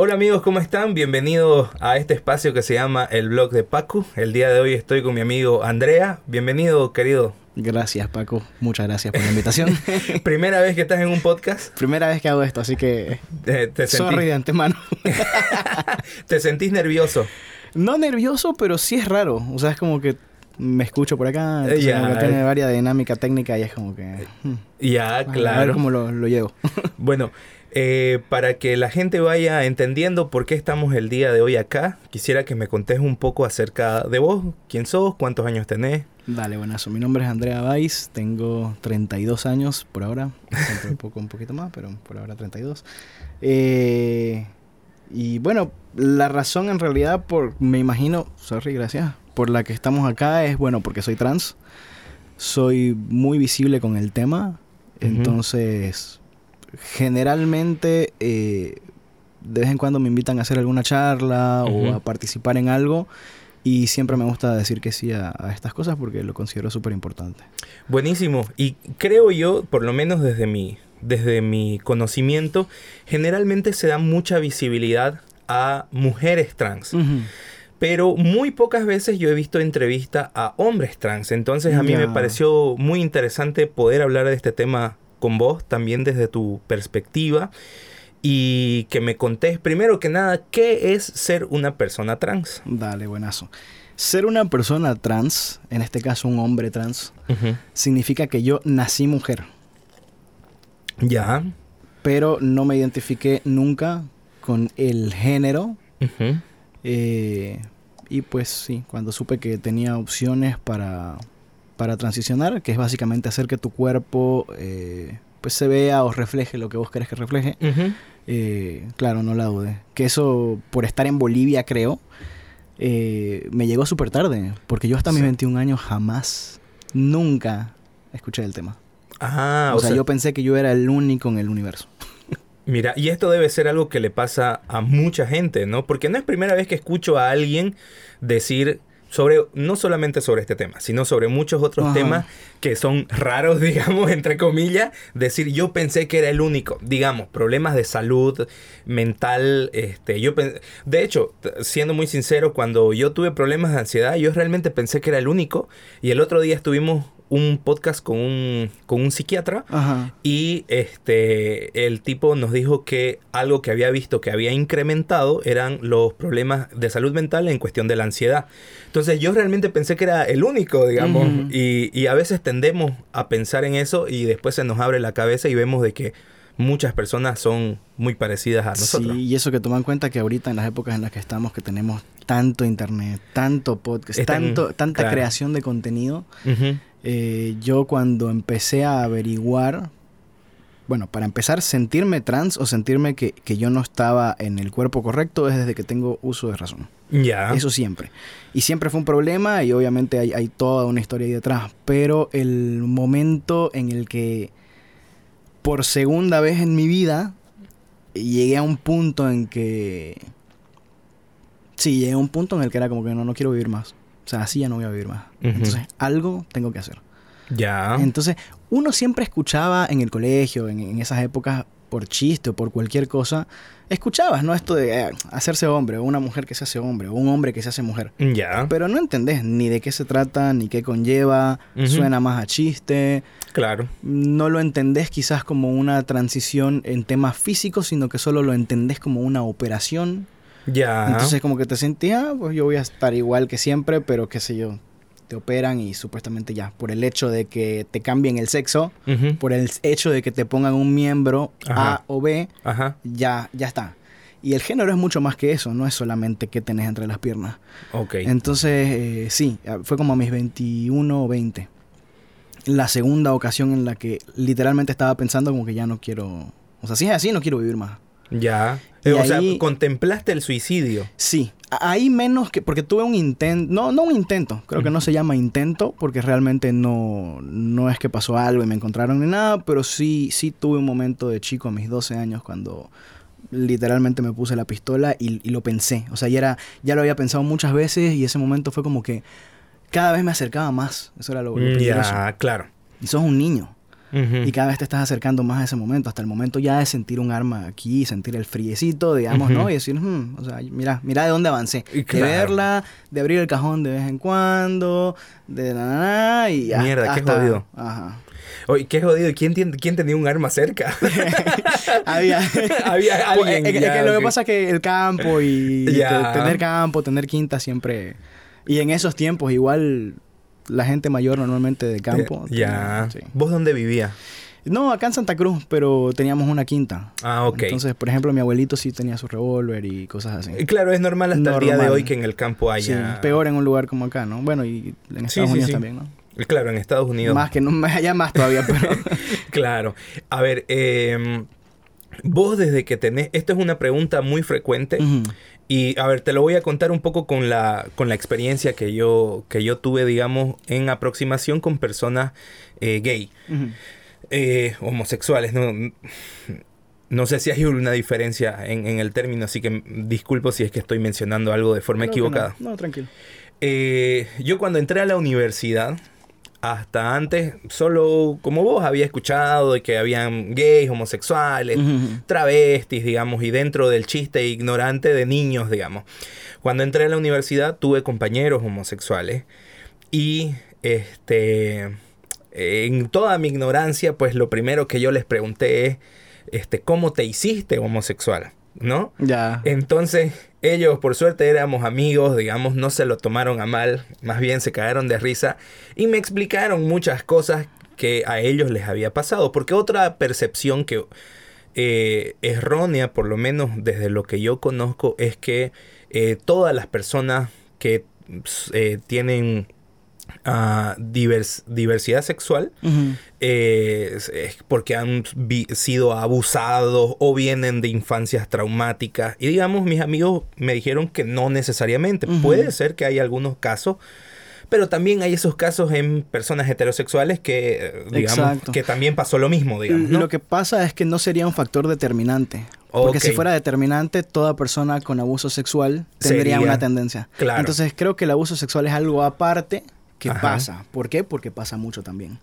Hola amigos, ¿cómo están? Bienvenidos a este espacio que se llama El Blog de Paco. El día de hoy estoy con mi amigo Andrea. Bienvenido, querido. Gracias, Paco. Muchas gracias por la invitación. Primera vez que estás en un podcast. Primera vez que hago esto, así que. Te, te Sorry de antemano. ¿Te sentís nervioso? No nervioso, pero sí es raro. O sea, es como que me escucho por acá. entonces Ya. como que tiene varias dinámica técnica y es como que. hmm, Ya, A ver claro. cómo lo, lo llevo. Bueno, eh, para que la gente vaya entendiendo por qué estamos el día de hoy acá, quisiera que me contés un poco acerca de vos. ¿Quién sos? ¿Cuántos años tenés? Dale, buenazo. Mi nombre es Andrea Valls. Tengo 32 años por ahora. De poco un poquito más, pero por ahora 32. Eh, y bueno, la razón en realidad por, me imagino, sorry, gracias, por la que estamos acá es, bueno, porque soy trans. Soy muy visible con el tema. Entonces, generalmente, eh, de vez en cuando me invitan a hacer alguna charla o a participar en algo. Y siempre me gusta decir que sí a, a estas cosas porque lo considero súper importante. Buenísimo. Y creo yo, por lo menos desde mi, desde mi conocimiento, generalmente se da mucha visibilidad a mujeres trans. Pero muy pocas veces yo he visto entrevista a hombres trans. Entonces a mí me pareció muy interesante poder hablar de este tema con vos, también desde tu perspectiva. Y que me contés, primero que nada, ¿qué es ser una persona trans? Dale, buenazo. Ser una persona trans, en este caso un hombre trans, significa que yo nací mujer, Ya. pero no me identifiqué nunca con el género. Eh, y pues sí, cuando supe que tenía opciones para, para transicionar, que es básicamente hacer que tu cuerpo eh, pues se vea o refleje lo que vos querés que refleje. Eh, claro, no la dudé. Que eso, por estar en Bolivia, creo, eh, me llegó súper tarde. Porque yo hasta mis Sí. 21 años jamás, nunca escuché el tema. Ah, o, sea, yo pensé que yo era el único en el universo. Mira, y esto debe ser algo que le pasa a mucha gente, ¿no? Porque no es primera vez que escucho a alguien decir sobre, no solamente sobre este tema, sino sobre muchos otros Ajá. temas que son raros, digamos, entre comillas, decir yo pensé que era el único, digamos, problemas de salud mental, este, yo de hecho, siendo muy sincero, cuando yo tuve problemas de ansiedad, yo realmente pensé que era el único, y el otro día estuvimos un podcast con un, con un psiquiatra, Ajá. y este el tipo nos dijo que algo que había visto que había incrementado eran los problemas de salud mental en cuestión de la ansiedad. Entonces yo realmente pensé que era el único, digamos, Ujú. y, y a veces tendemos a pensar en eso y después se nos abre la cabeza y vemos de que muchas personas son muy parecidas a nosotros. Sí, y eso que toman en cuenta que ahorita en las épocas en las que estamos, que tenemos tanto internet, tanto podcast, Están- tanto, tanta claro. creación de contenido, Ujú. Eh, yo cuando empecé a averiguar, bueno, para empezar, sentirme trans o sentirme que, que yo no estaba en el cuerpo correcto es desde que tengo uso de razón. Ya. Eso siempre. Y siempre fue un problema y obviamente hay, hay toda una historia ahí detrás. Pero el momento en el que por segunda vez en mi vida llegué a un punto en que... Sí, llegué a un punto en el que era como que no, no quiero vivir más. O sea, así ya no voy a vivir más. Entonces, algo tengo que hacer. Ya. Entonces, uno siempre escuchaba en el colegio, en, en esas épocas, por chiste o por cualquier cosa, escuchabas, ¿no? Esto de eh, hacerse hombre, o una mujer que se hace hombre, o un hombre que se hace mujer. Ya. Pero no entendés ni de qué se trata, ni qué conlleva, suena más a chiste, Claro. no lo entendés quizás como una transición en temas físicos, sino que solo lo entendés como una operación. Ya. Entonces como que te sentías, "Ah, pues yo voy a estar igual que siempre, pero qué sé yo, te operan y supuestamente ya, por el hecho de que te cambien el sexo, por el hecho de que te pongan un miembro Ajá. A o B, Ajá. ya, ya está. Y el género es mucho más que eso, no es solamente qué tenés entre las piernas. Ok. Entonces, eh, sí, fue como a mis 21 o 20. La segunda ocasión en la que literalmente estaba pensando como que ya no quiero... O sea, si es así, no quiero vivir más. Ya. Y Eh, o sea, contemplaste el suicidio. Sí, ahí menos que... Porque tuve un intento... No, no un intento. Creo que no se llama intento porque realmente no, no es que pasó algo y me encontraron ni nada, pero sí, sí tuve un momento de chico a mis 12 años cuando literalmente me puse la pistola y, y lo pensé. O sea, ya, era, ya lo había pensado muchas veces y ese momento fue como que cada vez me acercaba más. Eso era lo, lo Mm. Ya, claro. Y sos un niño. Y cada vez te estás acercando más a ese momento, hasta el momento ya de sentir un arma aquí, sentir el friecito, digamos, ¿no? Y decir, hmm, o sea, mira, mira de dónde avancé. De verla, de abrir el cajón de vez en cuando, de nada, y Mierda, qué jodido. Ajá. Oye, qué jodido. ¿Quién, ¿Quién tenía un arma cerca? había, había alguien. que lo que pasa es que el campo y tener campo, tener quinta siempre. Y en esos tiempos, igual la gente mayor normalmente de campo. ya. ¿Vos dónde vivías? No, acá en Santa Cruz, pero teníamos una quinta. Ah, ok. Entonces, por ejemplo, mi abuelito sí tenía su revólver y cosas así. Claro, es normal hasta el día de hoy que en el campo haya... Sí, peor en un lugar como acá, ¿no? Bueno, y en Estados Unidos también, ¿no? Claro, en Estados Unidos. Más que no, allá más todavía, pero... claro. A ver, eh, vos desde que tenés... Esta es una pregunta muy frecuente. Y a ver, te lo voy a contar un poco con la, con la experiencia que yo, que yo tuve, digamos, en aproximación con personas eh, gay. Eh, homosexuales, ¿no? No sé si hay una diferencia en, el término, así que disculpo si es que estoy mencionando algo de forma equivocada. no, tranquilo. yo cuando entré a la universidad, hasta antes solo como vos había escuchado de que habían gays, homosexuales, travestis, digamos, y dentro del chiste ignorante de niños, digamos. Cuando entré a la universidad tuve compañeros homosexuales y este en toda mi ignorancia, pues lo primero que yo les pregunté es este ¿cómo te hiciste homosexual? ¿no? Ya. Entonces, ellos, por suerte, éramos amigos, digamos, no se lo tomaron a mal, más bien se cagaron de risa y me explicaron muchas cosas que a ellos les había pasado, porque otra percepción que eh, errónea, por lo menos desde lo que yo conozco, es que eh, todas las personas que eh, tienen diversidad sexual eh, porque han sido abusados o vienen de infancias traumáticas. Y digamos, mis amigos me dijeron que no necesariamente. Puede ser que hay algunos casos. Pero también hay esos casos en personas heterosexuales que, digamos, que también pasó lo mismo, digamos. Lo que pasa es que no sería un factor determinante. Porque si fuera determinante, toda persona con abuso sexual tendría una tendencia. Entonces creo que el abuso sexual es algo aparte ¿Qué pasa. ¿Por qué? Porque pasa mucho también.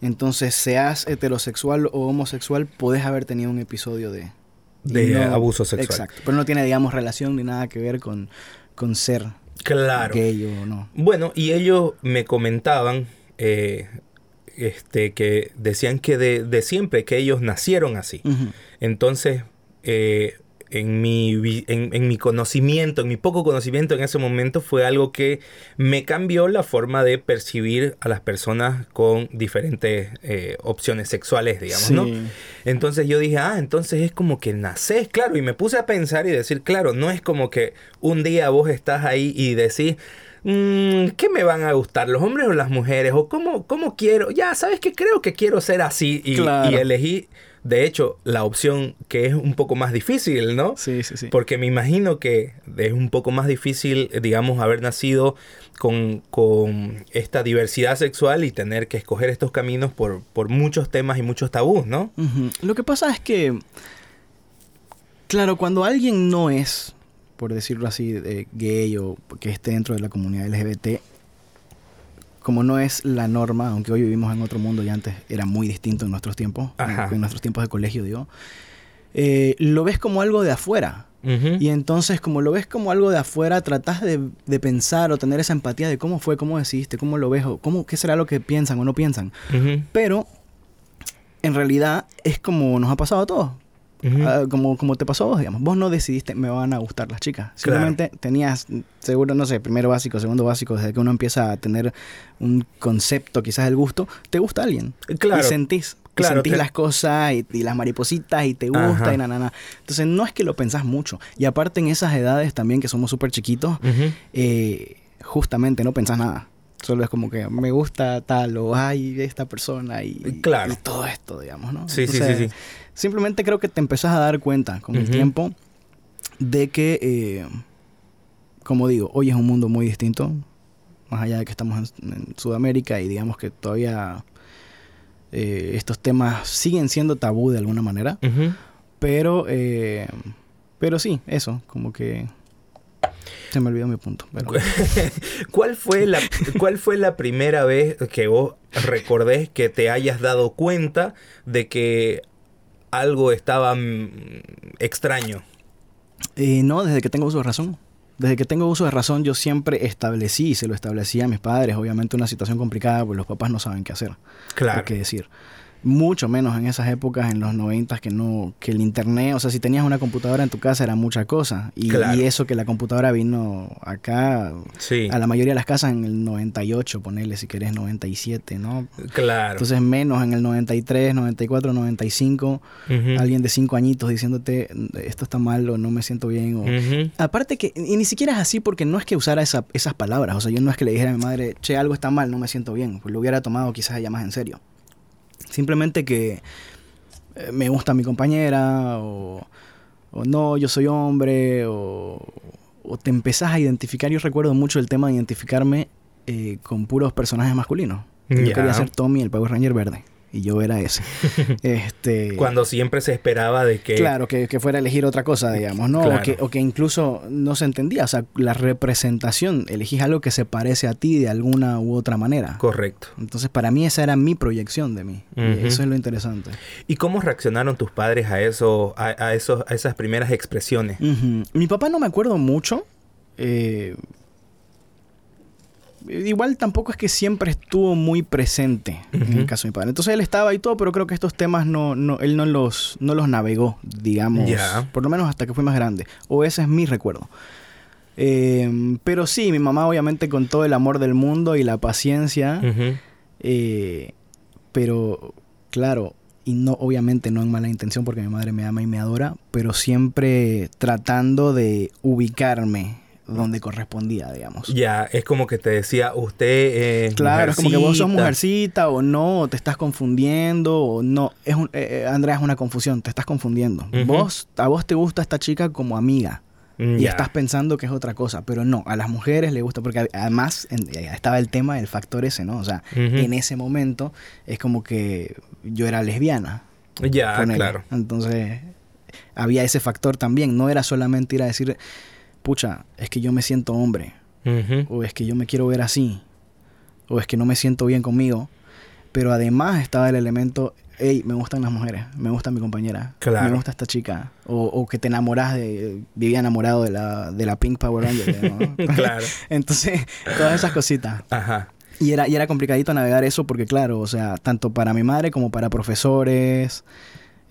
Entonces, seas heterosexual o homosexual, puedes haber tenido un episodio de... De abuso sexual. Exacto. Pero no tiene, digamos, relación ni nada que ver con, con ser claro. gay o no. Bueno, y ellos me comentaban eh, este, que decían que de, de, siempre, que ellos nacieron así. Entonces, eh, en mi, en, mi conocimiento, en mi poco conocimiento en ese momento, fue algo que me cambió la forma de percibir a las personas con diferentes eh, opciones sexuales, digamos, ¿no? Entonces yo dije, ah, entonces es como que naces, claro, y me puse a pensar y decir, claro, no es como que un día vos estás ahí y decís, mm, ¿qué me van a gustar, los hombres o las mujeres? ¿O cómo, cómo quiero? Ya, ¿sabes que Creo que quiero ser así y, y elegí de hecho, la opción que es un poco más difícil, ¿no? Sí, sí, sí. Porque me imagino que es un poco más difícil, digamos, haber nacido con, esta diversidad sexual y tener que escoger estos caminos por, muchos temas y muchos tabús, ¿no? Lo que pasa es que, claro, cuando alguien no es, por decirlo así, gay o que esté dentro de la comunidad LGBT, como no es la norma, aunque hoy vivimos en otro mundo y antes era muy distinto en nuestros tiempos, en, nuestros tiempos de colegio, digo, eh, lo ves como algo de afuera. Y entonces, como lo ves como algo de afuera, tratas de, pensar o tener esa empatía de cómo fue, cómo decidiste, cómo lo ves, o cómo, qué será lo que piensan o no piensan. Pero, en realidad, es como nos ha pasado a todos. Ah, como, como te pasó a vos, digamos. Vos no decidiste, me van a gustar las chicas. Simplemente tenías, seguro, no sé, primero básico, segundo básico, desde que uno empieza a tener un concepto, quizás el gusto, te gusta alguien. Claro. Y sentís. Claro, sentís las cosas y, las maripositas y te gusta y na, na, na. Entonces no es que lo pensás mucho. Y aparte en esas edades también que somos súper chiquitos, eh, justamente no pensás nada. Solo es como que me gusta tal o hay esta persona y, claro. y todo esto, digamos, ¿no? Sí, sí, sí, sí. Simplemente creo que te empezás a dar cuenta con el tiempo de que, eh, como digo, hoy es un mundo muy distinto, más allá de que estamos en, Sudamérica y digamos que todavía eh, estos temas siguen siendo tabú de alguna manera, pero, eh, pero sí, eso, como que Se me olvidó mi punto. pero- ¿Cuál fue la cuál fue la primera vez que vos recordés que te hayas dado cuenta de que algo estaba mm, extraño? Eh, no, desde que tengo uso de razón. Desde que tengo uso de razón, yo siempre establecí, y se lo establecí a mis padres, obviamente una situación complicada, pues los papás no saben qué hacer, Claro. qué decir. Mucho menos en esas épocas, en los noventas, que no, que el internet, o sea, si tenías una computadora en tu casa era mucha cosa. Y, Claro. y eso que la computadora vino acá Sí. a la mayoría de las casas en el 98, ponele si querés 97, ¿no? Claro. Entonces menos en el 93, 94, 95, Ujú. alguien de 5 añitos diciéndote esto está mal o no me siento bien o... Aparte que, y ni siquiera es así porque no es que usara esa- esas palabras, o sea, yo no es que le dijera a mi madre, che, algo está mal, no me siento bien, pues lo hubiera tomado quizás ella más en serio. Simplemente que eh, me gusta mi compañera o, o no, yo soy hombre o, o te empezás a identificar, yo recuerdo mucho el tema de identificarme eh, con puros personajes masculinos. Yo Ya. quería ser Tommy, el Power Ranger verde, y yo era ese. este, Cuando siempre se esperaba de que Claro, que, que fuera a elegir otra cosa, digamos, ¿no? Claro. O, que, o que incluso no se entendía, o sea, la representación, elegís algo que se parece a ti de alguna u otra manera. correcto. Entonces, para mí esa era mi proyección de mí. Y. Eso es lo interesante. ¿Y cómo reaccionaron tus padres a eso, a, a esos, a esas primeras expresiones? Mi papá no me acuerdo mucho. eh, igual tampoco es que siempre estuvo muy presente en el caso de mi padre. Entonces él estaba y todo, pero creo que estos temas no, no, él no los, no los navegó, digamos, por lo menos hasta que fui más grande. O ese es mi recuerdo. Eh, pero sí, mi mamá obviamente con todo el amor del mundo y la paciencia, eh, pero claro, y no obviamente no en mala intención porque mi madre me ama y me adora, pero siempre tratando de ubicarme donde correspondía, digamos. Ya, es como que te decía, usted es Claro, es como que vos sos mujercita. o no, o te estás confundiendo o no. Es un, eh, eh, Andrea, es una confusión, te estás confundiendo. Vos, a vos te gusta esta chica como amiga Mm, y estás pensando que es otra cosa, pero no, a las mujeres les gusta porque además en- eh, estaba el tema del factor ese, ¿no? O sea, en ese momento es como que yo era lesbiana. Ya, ponele. claro. Entonces, había ese factor también. No era solamente ir a decir, pucha, es que yo me siento hombre, o es que yo me quiero ver así, o es que no me siento bien conmigo. Pero además estaba el elemento, hey, me gustan las mujeres, me gusta mi compañera, Claro. me gusta esta chica, o, o que te enamoras de, vivía enamorado de la, de la Pink Power Ranger, ¿no? Claro. Entonces, todas esas cositas. Ajá. Y era, y era complicadito navegar eso porque, claro, o sea, tanto para mi madre como para profesores,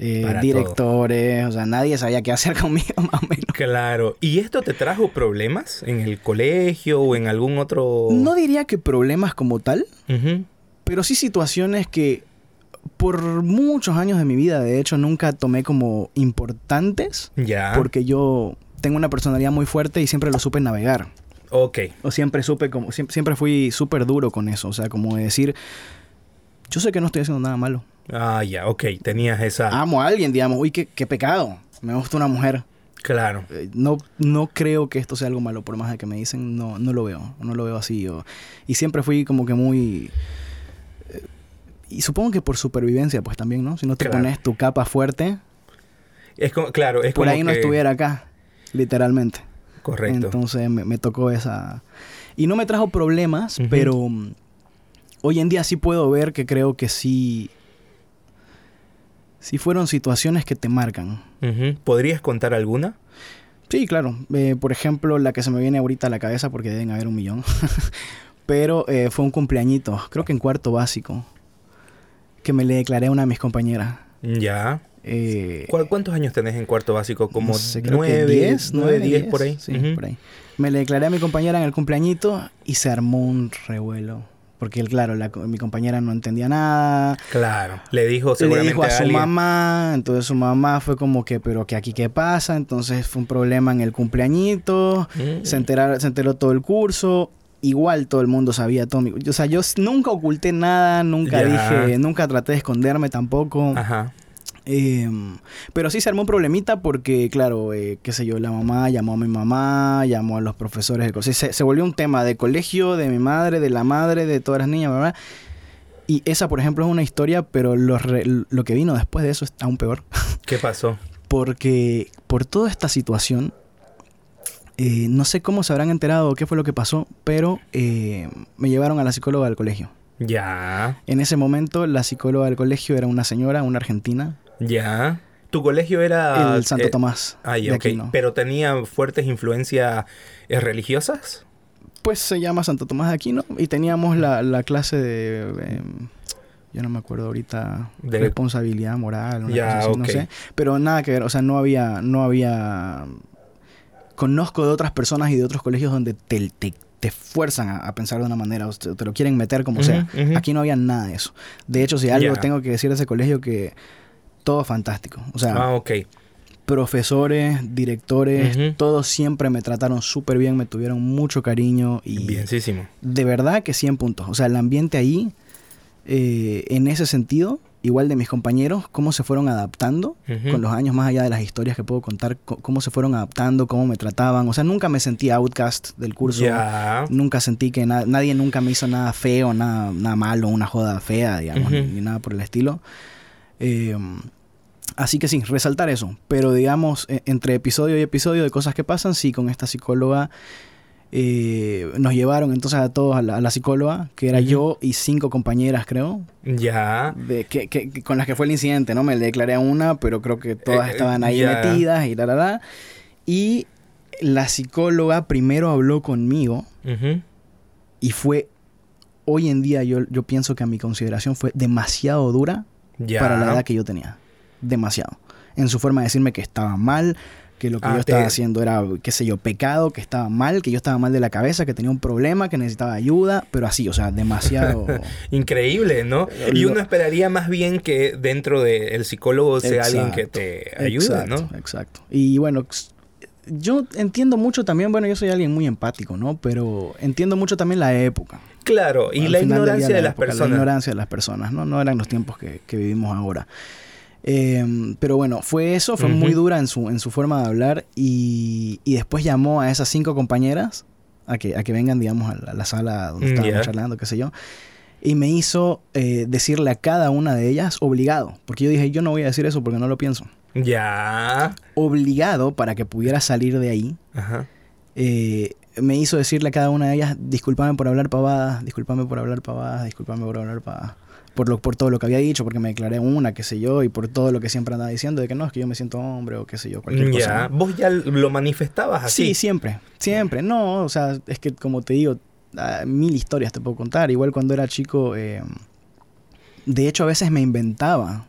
eh, directores, o sea, nadie sabía qué hacer conmigo, más o menos. Claro. ¿Y esto te trajo problemas en el colegio o en algún otro...? No diría que problemas como tal, pero sí situaciones que por muchos años de mi vida, de hecho, nunca tomé como importantes, Ya. porque yo tengo una personalidad muy fuerte y siempre lo supe navegar. Ok. O siempre supe como, siempre, siempre fui súper duro con eso, o sea, como de decir, yo sé que no estoy haciendo nada malo. Ah, ya, ok. Tenías esa... amo a alguien, digamos, uy, qué, qué pecado, me gusta una mujer. Claro. Eh, No, no creo que esto sea algo malo, por más de que me dicen, no, no lo veo, no lo veo así. o- y siempre fui como que muy... eh, y supongo que por supervivencia, pues también, ¿no? Si no te Claro. pones tu capa fuerte, Es como, claro, es por como ahí no estuviera acá, literalmente. Correcto. Entonces me, me tocó esa... Y no me trajo problemas, pero mm, hoy en día sí puedo ver que creo que sí... Sí fueron situaciones que te marcan. ¿Podrías contar alguna? Sí, claro. Eh, por ejemplo, la que se me viene ahorita a la cabeza, porque deben haber un millón. Pero eh, fue un cumpleañito, creo que en cuarto básico, que me le declaré a una de mis compañeras. Ya. Eh, ¿Cu- ¿Cuántos años tenés en cuarto básico? Como no sé, creo que nueve, 10, nueve, 9, diez, por ahí. Sí, por ahí. Me le declaré a mi compañera en el cumpleañito y se armó un revuelo. Porque, él, claro, la mi compañera no entendía nada. Claro. Le dijo Le seguramente dijo a su alguien- mamá, entonces su mamá fue como que, pero que aquí qué pasa, entonces fue un problema en el cumpleañito, Mm. se, enteraron- se enteró todo el curso, igual todo el mundo sabía todo. mi- O sea, yo nunca oculté nada, nunca dije, nunca traté de esconderme tampoco. Ajá. Eh, pero sí se armó un problemita porque, claro, eh, qué sé yo, la mamá llamó a mi mamá, llamó a los profesores del colegio. Se, se volvió un tema de colegio, de mi madre, de la madre, de todas las niñas, ¿verdad? Y esa, por ejemplo, es una historia, pero lo, re- lo que vino después de eso es aún peor. ¿Qué pasó? Porque por toda esta situación, eh, no sé cómo se habrán enterado qué fue lo que pasó, pero eh, me llevaron a la psicóloga del colegio. Ya. En ese momento, la psicóloga del colegio era una señora, una argentina. Ya. ¿Tu colegio era...? El Santo eh, Tomás. Ah, de ya, ok. Aquino. ¿Pero tenía fuertes influencias eh, religiosas? Pues se llama Santo Tomás de Aquino y teníamos la, la clase de... em, yo no me acuerdo ahorita. De- responsabilidad moral, una Ya, cosa así, no ok. sé. Pero nada que ver, o sea, no había... No había... Conozco de otras personas y de otros colegios donde te, te, te fuerzan a, a pensar de una manera, o te, te lo quieren meter como sea. Aquí no había nada de eso. De hecho, si algo tengo que decir de ese colegio que todo fantástico. O sea, Ah, ok. profesores, directores, Ujú. todos siempre me trataron súper bien, me tuvieron mucho cariño y Bienísimo. de verdad que 100 puntos. O sea, el ambiente ahí, eh, en ese sentido, igual de mis compañeros, cómo se fueron adaptando Ujú. con los años, más allá de las historias que puedo contar, co- cómo se fueron adaptando, cómo me trataban. O sea, nunca me sentí outcast del curso. Ya. Nunca sentí que na- nadie nunca me hizo nada feo, nada, nada malo, una joda fea, digamos, Ujú. ni, ni nada por el estilo. Eh, así que sí, resaltar eso. Pero digamos, e- entre episodio y episodio de cosas que pasan, sí, con esta psicóloga eh, nos llevaron entonces a todos a la, a la psicóloga, que era yo y cinco compañeras, creo, Ya. de, que, con las que fue el incidente, ¿no? Me le declaré a una, pero creo que todas Eh, estaban ahí ya. metidas y la, la, la. Y la psicóloga primero habló conmigo y fue, hoy en día yo, yo pienso que a mi consideración fue demasiado dura Ya. para la edad que yo tenía. Demasiado. En su forma de decirme que estaba mal, que lo que Ah, yo estaba te- haciendo era, qué sé yo, pecado, que estaba mal, que yo estaba mal de la cabeza, que tenía un problema, que necesitaba ayuda, pero así, o sea, demasiado... Increíble, ¿no? Y uno esperaría más bien que dentro del psicólogo sea alguien que Exacto, te ayude, exacto, ¿no? Exacto. Y bueno, yo entiendo mucho también, bueno, yo soy alguien muy empático, ¿no? Pero entiendo mucho también la época. Claro, y la ignorancia la de las época, personas. La ignorancia de las personas, ¿no? No eran los tiempos que, que vivimos ahora. Eh, pero bueno, fue eso, fue Ujú. muy dura en su, en su forma de hablar y, y después llamó a esas cinco compañeras a que, a que vengan, digamos, a la, a la sala donde Mm, estábamos ya. charlando, qué sé yo. Y me hizo eh, decirle a cada una de ellas obligado, porque yo dije, yo no voy a decir eso porque no lo pienso. Ya. Obligado para que pudiera salir de ahí, Ajá. Eh, me hizo decirle a cada una de ellas, discúlpame por hablar pavadas, discúlpame por hablar pavadas, discúlpame por hablar pavadas. Por, lo, por todo lo que había dicho, porque me declaré una, qué sé yo, y por todo lo que siempre andaba diciendo, de que no, es que yo me siento hombre o qué sé yo, cualquier cosa. Ya. ¿no? Vos ya lo manifestabas así. Sí, siempre, siempre. No, o sea, es que como te digo, ah, mil historias te puedo contar. Igual cuando era chico, eh, de hecho a veces me inventaba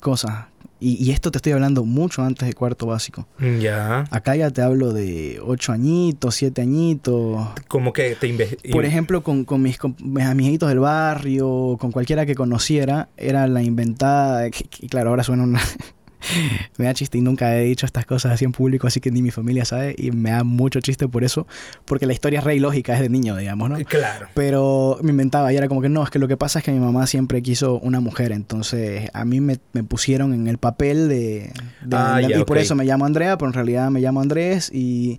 cosas. Y, y esto te estoy hablando mucho antes de cuarto básico. Ya. Acá ya te hablo de ocho añitos, siete añitos. Como que te Por ejemplo, con, con mis, con mis amiguitos del barrio, con cualquiera que conociera, era la inventada. que- que, claro, ahora suena una. me da chiste y nunca he dicho estas cosas así en público, así que ni mi familia sabe. Y me da mucho chiste por eso, porque la historia es re ilógica, es de niño, digamos, ¿no? Claro. Pero me inventaba y era como que no, es que lo que pasa es que mi mamá siempre quiso una mujer, entonces a mí me, me pusieron en el papel de... de- Ah, de- ya, y por eso me llamo Andrea, pero en realidad me llamo Andrés y...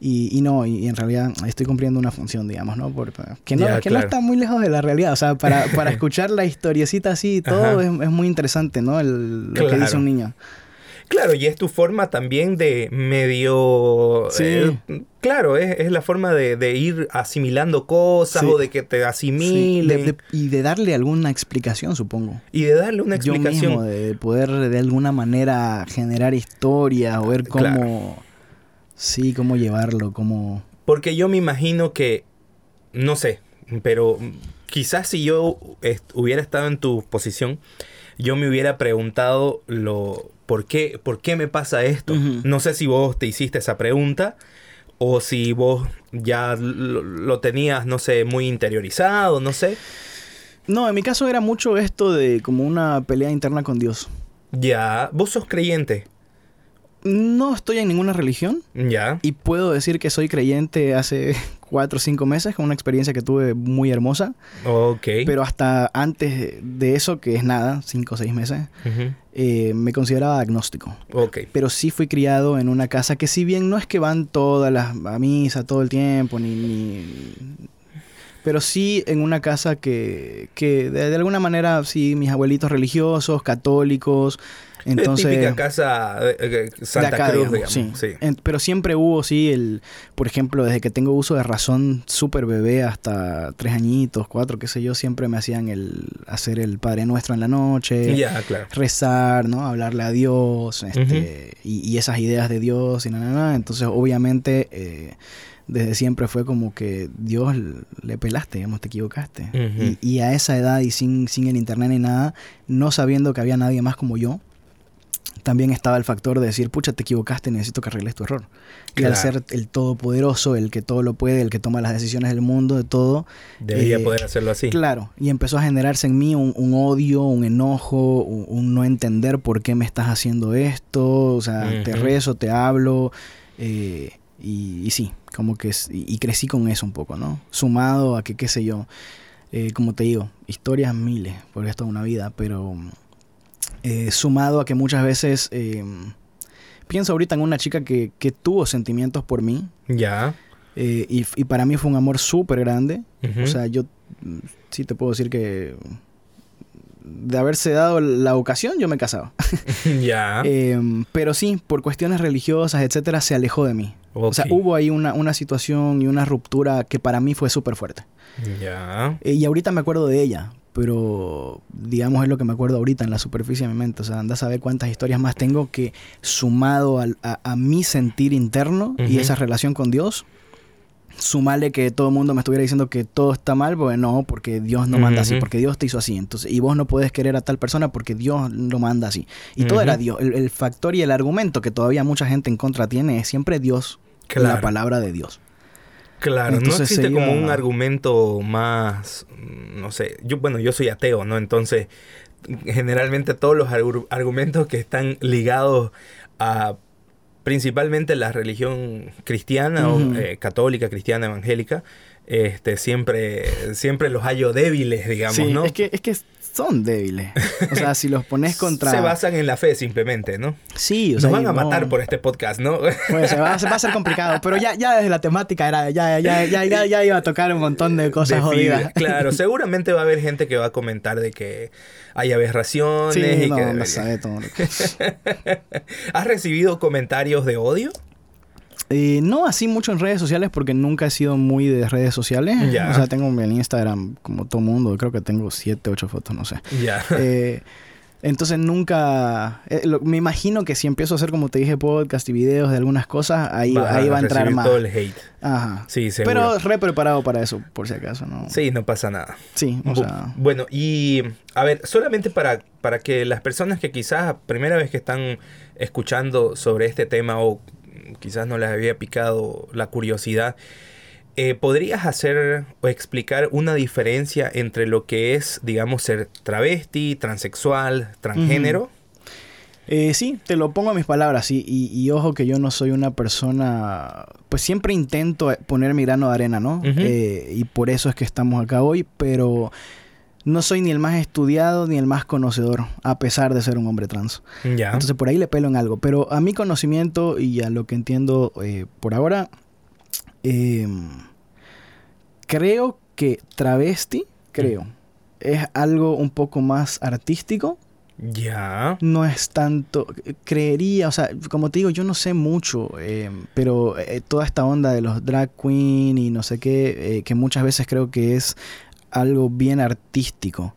Y, y no, y, en realidad estoy cumpliendo una función, digamos, ¿no? Por, que no, que claro. no está muy lejos de la realidad. O sea, para, para escuchar la historiecita así y todo es, es muy interesante, ¿no? El, lo que dice un niño. Claro, y es tu forma también de medio... Sí. eh, claro, es, es la forma de, de ir asimilando cosas Sí. o de que te Sí, asimilen de- de- y de darle alguna explicación, supongo. y de darle una yo explicación. mismo, de poder de alguna manera generar historias o ver cómo, Claro. Sí, cómo llevarlo, cómo... Porque yo me imagino que, no sé, pero quizás si yo hubiera estado en tu posición, yo me hubiera preguntado lo por qué, por qué me pasa esto. No sé si vos te hiciste esa pregunta o si vos ya lo, lo tenías, no sé, muy interiorizado, no sé. No, en mi caso era mucho esto de como una pelea interna con Dios. Ya, vos sos creyente. No estoy en ninguna religión Ya. y puedo decir que soy creyente hace cuatro o cinco meses con una experiencia que tuve muy hermosa, Ok. pero hasta antes de eso, que es nada, cinco o seis meses, eh, me consideraba agnóstico. Ok. pero sí fui criado en una casa que si bien no es que van todas las a misa todo el tiempo ni, ni- pero sí en una casa que, que de, de alguna manera sí mis abuelitos religiosos católicos Entonces, típica casa eh, eh, Santa de acá, Cruz, digamos, digamos. sí. sí. En- pero siempre hubo, sí, el, por ejemplo, desde que tengo uso de razón, súper bebé hasta tres añitos, cuatro, qué sé yo, siempre me hacían el hacer el Padre Nuestro en la noche, claro. rezar, ¿no? Hablarle a Dios, este, y, y esas ideas de Dios y nada, nada. Entonces, obviamente, eh, desde siempre fue como que Dios le pelaste, digamos, te equivocaste. Y, y a esa edad y sin, sin el internet ni nada, no sabiendo que había nadie más como yo, también estaba el factor de decir, pucha, te equivocaste, necesito que arregles tu error. Y al ser el todopoderoso, el que todo lo puede, el que toma las decisiones del mundo, de todo, Debería eh, poder hacerlo así. Claro, y empezó a generarse en mí un, un odio, un enojo, un, un no entender por qué me estás haciendo esto, o sea, te rezo, te hablo, eh, y, y sí, como que, es- y, y crecí con eso un poco, ¿no? Sumado a que, qué sé yo, eh, como te digo, historias miles, porque esto es una vida, pero eh, sumado a que muchas veces, eh, pienso ahorita en una chica que, que tuvo sentimientos por mí, Ya. eh, y, y para mí fue un amor súper grande, o sea, yo mm, sí te puedo decir que de haberse dado la ocasión, yo me casaba. ya. Em, pero sí, por cuestiones religiosas, etcétera, se alejó de mí. O sea, hubo ahí una, una situación y una ruptura que para mí fue súper fuerte. Ya. Y ahorita me acuerdo de ella, pero digamos es lo que me acuerdo ahorita en la superficie de mi mente. O sea, anda a saber cuántas historias más tengo que sumado al- a, a mi sentir interno y esa relación con Dios, sumarle que todo el mundo me estuviera diciendo que todo está mal, pues no, porque Dios no manda así, porque Dios te hizo así. Entonces, y vos no puedes querer a tal persona porque Dios lo manda así. Y todo era Dios. El, el factor y el argumento que todavía mucha gente en contra tiene es siempre Dios, la palabra de Dios. Claro, Entonces no existe como un argumento más, mm, no sé, yo bueno, yo soy ateo, ¿no? Entonces, generalmente todos los argu- argumentos que están ligados a principalmente la religión cristiana o eh, católica, cristiana, evangélica, este siempre siempre los hallo débiles, digamos, Sí, ¿no? es que, es que son débiles. O sea, si los pones contra... Se basan en la fe simplemente, ¿no? Sí, o Nos sea, van y a no- matar por este podcast, ¿no? Pues se va, a ser complicado, pero ya, ya desde la temática era, ya, ya, ya, ya, ya iba a tocar un montón de cosas De jodidas. fibra. Claro, seguramente va a haber gente que va a comentar de que hay aberraciones Sí, y no, que no sabe todo. ¿Has recibido comentarios de odio? Eh, no así mucho en redes sociales porque nunca he sido muy de redes sociales. Ya. O sea, tengo en Instagram como todo mundo, creo que tengo siete, ocho fotos, no sé. Ya. Eh, entonces nunca... eh, lo- me imagino que si empiezo a hacer, como te dije, podcast y videos de algunas cosas, ahí, Vas ahí va a entrar más. todo el hate. Ajá. Sí, seguro. Pero re preparado para eso, por si acaso, ¿no? Sí, no pasa nada. Sí, o Bu- sea... Bueno, y a ver, solamente para, para que las personas que quizás primera vez que están escuchando sobre este tema o quizás no les había picado la curiosidad, eh, ¿podrías hacer o explicar una diferencia entre lo que es, digamos, ser travesti, transexual, transgénero? Eh, sí, te lo pongo a mis palabras, y, y, y ojo que yo no soy una persona, pues siempre intento poner mi grano de arena, ¿no? Eh, y por eso es que estamos acá hoy, pero no soy ni el más estudiado ni el más conocedor, a pesar de ser un hombre trans. Ya. Entonces por ahí le pelo en algo, pero a mi conocimiento y a lo que entiendo eh, por ahora, eh, creo que travesti, creo, es algo un poco más artístico ya. no es tanto, creería, o sea, como te digo, yo no sé mucho, eh, pero eh, toda esta onda de los drag queen y no sé qué, eh, que muchas veces creo que es algo bien artístico.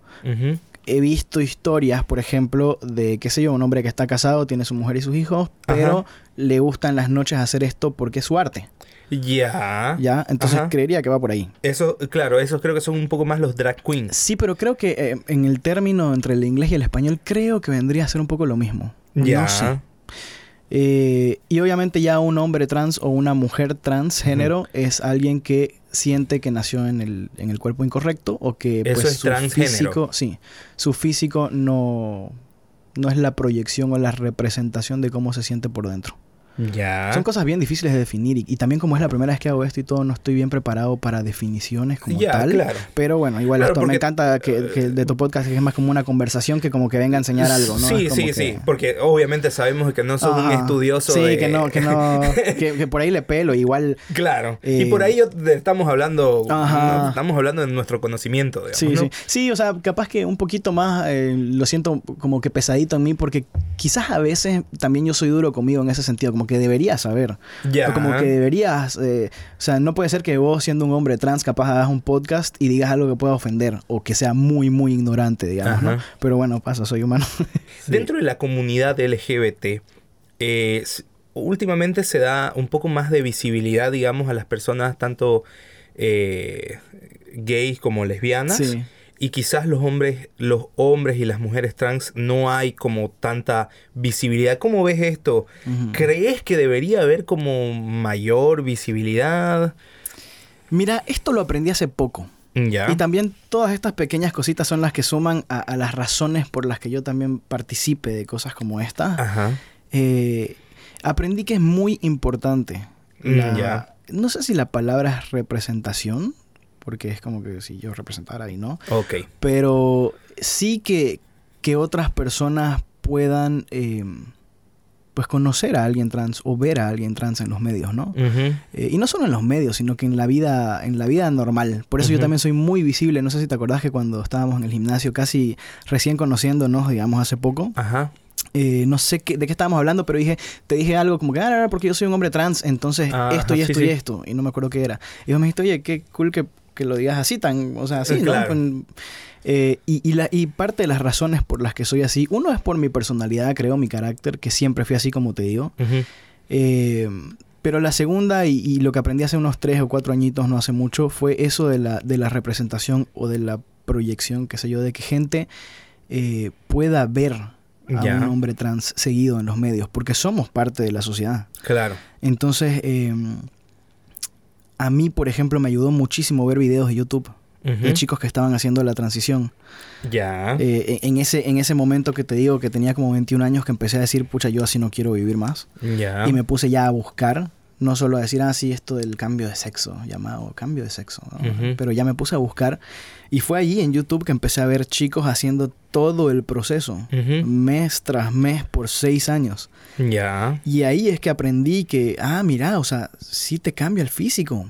He visto historias, por ejemplo, de, qué sé yo, un hombre que está casado, tiene su mujer y sus hijos, pero Ajá. le gusta en las noches hacer esto porque es su arte, Ya. ¿ya? Entonces Ajá. creería que va por ahí. Eso, claro, esos creo que son un poco más los drag queens. Sí, pero creo que eh, en el término entre el inglés y el español, creo que vendría a ser un poco lo mismo. Ya. No sé. Eh, y obviamente ya un hombre trans o una mujer transgénero es alguien que siente que nació en el, en el cuerpo incorrecto o que Eso pues, es su transgénero. físico, sí, su físico no, no es la proyección o la representación de cómo se siente por dentro. Ya. Son cosas bien difíciles de definir y, y también como es la primera vez que hago esto y todo, no estoy bien preparado para definiciones como Ya, tal. claro. Pero bueno, igual Claro, esto me encanta que, que de tu podcast es más como una conversación que como que venga a enseñar algo, ¿no? Sí, sí, que- sí. Porque obviamente sabemos que no sos un estudioso Sí, de... que no, que no, que, que por ahí le pelo, igual. Claro. Eh, y por ahí yo- estamos hablando... Ajá. estamos hablando de nuestro conocimiento, digamos, Sí, ¿no? sí. Sí, o sea, capaz que un poquito más eh, lo siento como que pesadito en mí porque quizás a veces también yo soy duro conmigo en ese sentido, como que deberías saber. Ya. O como que deberías, eh, o sea, no puede ser que vos siendo un hombre trans capaz hagas un podcast y digas algo que pueda ofender o que sea muy, muy ignorante, digamos, ¿no? Pero bueno, pasa, soy humano. Sí. Dentro de la comunidad LGBT, eh, últimamente se da un poco más de visibilidad, digamos, a las personas tanto eh, gays como lesbianas. Sí. Y quizás los hombres, los hombres y las mujeres trans no hay como tanta visibilidad. ¿Cómo ves esto? ¿Crees que debería haber como mayor visibilidad? Mira, esto lo aprendí hace poco. Ya. Y también todas estas pequeñas cositas son las que suman a, a las razones por las que yo también participe de cosas como esta. Ajá. Eh, aprendí que es muy importante. La- ya. No sé si la palabra es representación, porque es como que si yo representara y no. Ok. Pero sí que, que otras personas puedan eh, pues conocer a alguien trans o ver a alguien trans en los medios, ¿no? Eh, y no solo en los medios, sino que en la vida, en la vida normal. Por eso yo también soy muy visible. No sé si te acordás que cuando estábamos en el gimnasio, casi recién conociéndonos, digamos, hace poco, Ajá. eh, no sé qué, de qué estábamos hablando, pero dije, te dije algo como que, ah, porque yo soy un hombre trans, entonces esto y sí, esto sí. y esto. Y no me acuerdo qué era. Y vos me dijiste, oye, qué cool que, que lo digas así, tan, o sea, así, ¿no? eh, y, y, la, y parte de las razones por las que soy así, uno es por mi personalidad, creo, mi carácter, que siempre fui así como te digo. Eh, pero la segunda, y, y lo que aprendí hace unos tres o cuatro añitos, no hace mucho, fue eso de la, de la representación o de la proyección, qué sé yo, de que gente eh, pueda ver a un hombre trans seguido en los medios, porque somos parte de la sociedad. Claro. Entonces, eh, a mí, por ejemplo, me ayudó muchísimo ver videos de YouTube de chicos que estaban haciendo la transición. Ya. Eh, en, ese, en ese momento que te digo que tenía como 21 años, que empecé a decir, pucha, yo así no quiero vivir más. ya. Y me puse ya a buscar, no solo a decir, ah, sí, esto del cambio de sexo, llamado cambio de sexo, pero ya me puse a buscar. Y fue allí en YouTube que empecé a ver chicos haciendo todo el proceso, mes tras mes por seis años. Ya. Y ahí es que aprendí que, ah, mira, o sea, sí te cambia el físico.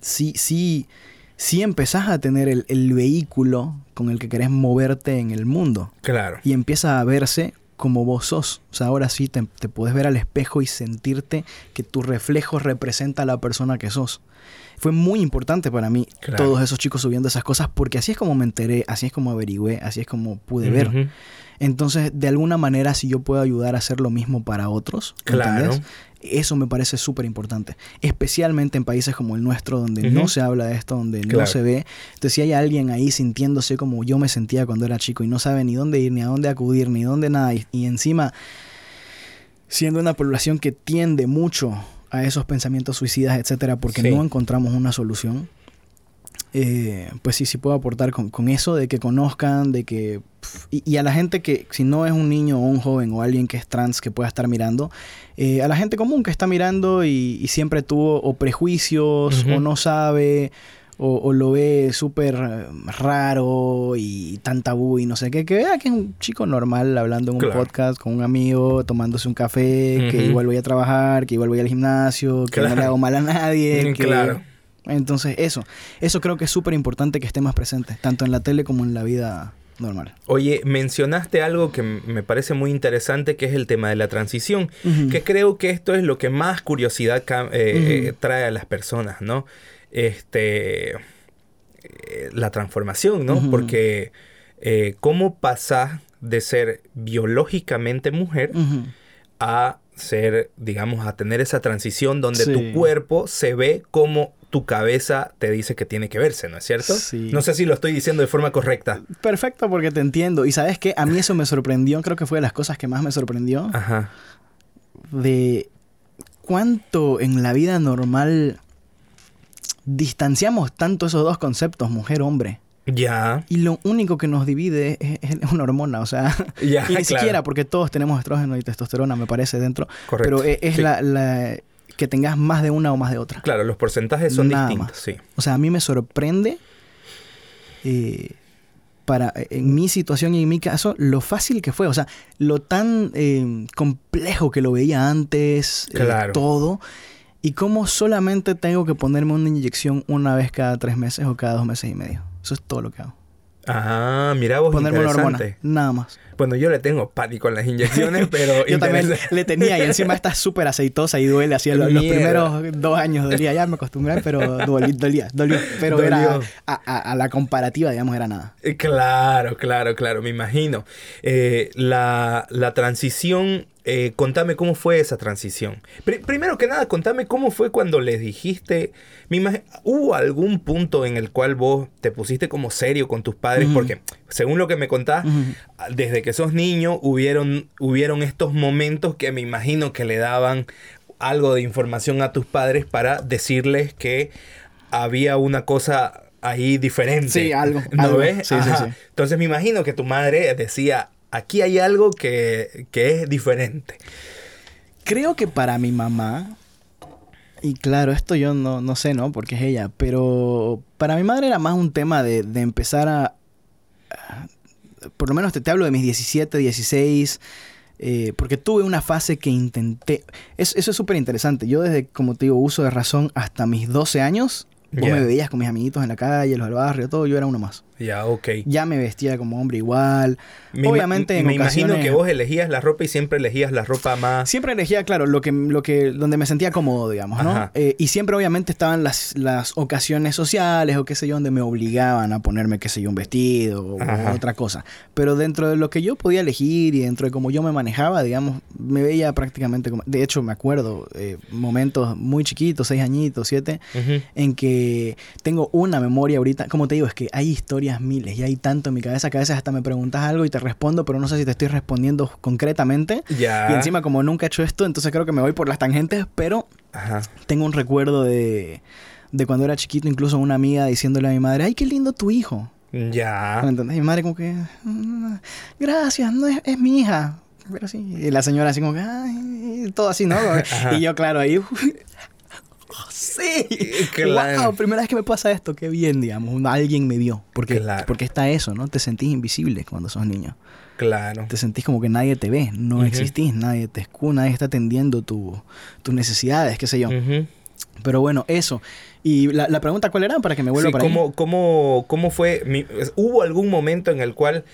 Sí, sí, sí empezás a tener el, el vehículo con el que querés moverte en el mundo Claro. y empieza a verse como vos sos. O sea, ahora sí te, te puedes ver al espejo y sentirte que tu reflejo representa a la persona que sos. Fue muy importante para mí Claro. todos esos chicos subiendo esas cosas porque así es como me enteré, así es como averigüé, así es como pude ver. Entonces, de alguna manera, si yo puedo ayudar a hacer lo mismo para otros, Claro. ¿entendés? Eso me parece súper importante. Especialmente en países como el nuestro, donde no se habla de esto, donde Claro. no se ve. Entonces, si hay alguien ahí sintiéndose como yo me sentía cuando era chico y no sabe ni dónde ir, ni a dónde acudir, ni dónde nada, y, y encima siendo una población que tiende mucho a esos pensamientos suicidas, etcétera, porque Sí. no encontramos una solución. Eh, pues sí, sí puedo aportar con, con eso de que conozcan, de que... Y, y a la gente que, si no es un niño o un joven o alguien que es trans que pueda estar mirando, eh, a la gente común que está mirando y, y siempre tuvo o prejuicios o no sabe o, o lo ve súper eh, raro y tan tabú y no sé qué, que vea que es un chico normal hablando en un Claro. podcast con un amigo, tomándose un café, que igual voy a trabajar, que igual voy al gimnasio, que no le hago mal a nadie. que- Claro. Entonces, eso, eso creo que es súper importante que esté más presente, tanto en la tele como en la vida normal. Oye, mencionaste algo que me parece muy interesante, que es el tema de la transición, que creo que esto es lo que más curiosidad eh, eh, trae a las personas, ¿no? Este, eh, la transformación, ¿no? Porque cómo pasas de ser biológicamente mujer a ser, digamos, a tener esa transición donde Sí. tu cuerpo se ve como tu cabeza te dice que tiene que verse, ¿no es cierto? Sí. No sé si lo estoy diciendo de forma correcta. Perfecto, porque te entiendo. Y sabes que a mí eso me sorprendió, creo que fue de las cosas que más me sorprendió, Ajá. de cuánto en la vida normal distanciamos tanto esos dos conceptos, mujer-hombre. Ya. Y lo único que nos divide es, es una hormona, o sea, Ya, y ni claro. siquiera porque todos tenemos estrógeno y testosterona, me parece, dentro. Correcto. Pero es, es Sí. la, la- que tengas más de una o más de otra. Claro, los porcentajes son Nada distintos, más. sí. O sea, a mí me sorprende, eh, para, en mi situación y en mi caso, lo fácil que fue. O sea, lo tan eh, complejo que lo veía antes, eh, Claro. todo. Y cómo solamente tengo que ponerme una inyección una vez cada tres meses o cada dos meses y medio. Eso es todo lo que hago. Ah, mira vos, Ponerme una hormona. interesante. Nada más. Bueno, yo le tengo pánico a las inyecciones, pero Yo también le tenía y encima está súper aceitosa y duele. Así los, los primeros dos años dolía. Ya me acostumbré, pero dolí- dolía, dolió. Pero Dolió. era a, a- a la comparativa, digamos, era nada. Eh, Claro, claro, claro, me imagino. Eh, la, la transición, eh, contame cómo fue esa transición. Pri- primero que nada, contame cómo fue cuando les dijiste, me ¿hubo algún punto en el cual vos te pusiste como serio con tus padres? Porque según lo que me contás, Ujú. desde que sos niño hubieron, hubieron estos momentos que me imagino que le daban algo de información a tus padres para decirles que había una cosa ahí diferente. Sí, algo, ¿No algo. ves? Sí, sí, sí. Entonces me imagino que tu madre decía, aquí hay algo que, que es diferente. Creo que para mi mamá, y claro, esto yo no, no sé, ¿no? Porque es ella, pero para mi madre era más un tema de, de empezar a, a- Por lo menos te, te hablo de mis 17, 16, eh, porque tuve una fase que intenté... es- eso es súper interesante. Yo desde, como te digo, uso de razón hasta mis 12 años, vos me veías con mis amiguitos en la calle, los del barrio, todo, yo era uno más. Ya, ok. Ya me vestía como hombre igual. Me, Obviamente en me imagino que vos elegías la ropa y siempre elegías la ropa más... Siempre elegía, claro, lo que, lo que, donde me sentía cómodo, digamos, ¿no? Eh, y siempre, obviamente, estaban las, las ocasiones sociales o qué sé yo, donde me obligaban a ponerme, qué sé yo, un vestido o otra cosa. Pero dentro de lo que yo podía elegir y dentro de cómo yo me manejaba, digamos, me veía prácticamente como... De hecho, me acuerdo eh, momentos muy chiquitos, seis añitos, siete, Ujú. en que tengo una memoria ahorita, como te digo, es que hay historias miles y hay tanto en mi cabeza que a veces hasta me preguntas algo y te respondo, pero no sé si te estoy respondiendo concretamente. Y encima como nunca he hecho esto, entonces creo que me voy por las tangentes, pero Ajá. tengo un recuerdo de, de cuando era chiquito, incluso una amiga diciéndole a mi madre, ay, qué lindo tu hijo. Ya. ¿Me entendés? Y mi madre como que, "Mm, gracias, no es, es mi hija. Pero sí, y la señora así como que, ay, todo así, ¿no? Ajá. y yo, claro, ahí, sí, Claro. wow, primera vez que me pasa esto, qué bien, digamos, alguien me vio. Porque, Claro. porque está eso, ¿no? Te sentís invisible cuando sos niño. Claro. Te sentís como que nadie te ve, no existís, nadie te escucha, nadie está atendiendo tu- tus necesidades, qué sé yo. Pero bueno, eso. Y la, la pregunta, ¿cuál era? Para que me vuelva Sí, para ahí. ¿cómo, cómo, cómo fue? mi- ¿Hubo algún momento en el cual,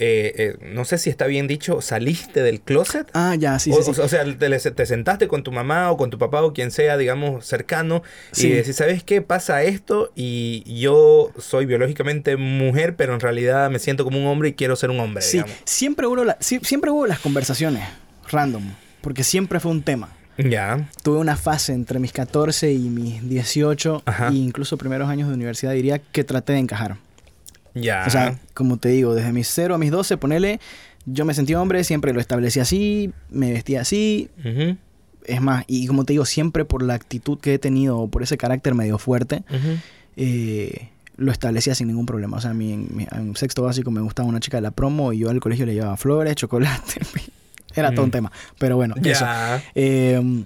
eh, eh, no sé si está bien dicho, saliste del closet? Ah, ya, sí, o, sí, sí. o- sea, te, te sentaste con tu mamá o con tu papá o quien sea, digamos, cercano Sí. y decís, ¿sabes qué? Pasa esto y yo soy biológicamente mujer, pero en realidad me siento como un hombre y quiero ser un hombre, Sí, digamos. siempre hubo, la- sí, siempre hubo las conversaciones random, porque siempre fue un tema. Ya, Tuve una fase entre mis 14 y mis 18, Ajá. e incluso primeros años de universidad, diría que traté de encajar. Ya. O sea, como te digo, desde mis 0 a mis 12, ponele, yo me sentí hombre, siempre lo establecí así, me vestía así, es más, y como te digo, siempre por la actitud que he tenido, por ese carácter medio fuerte, eh, lo establecía sin ningún problema. O sea, a mí en, en sexto básico me gustaba una chica de la promo y yo al colegio le llevaba flores, chocolate. Era todo un Mm. tema. Pero bueno, eso. Ya. Eh,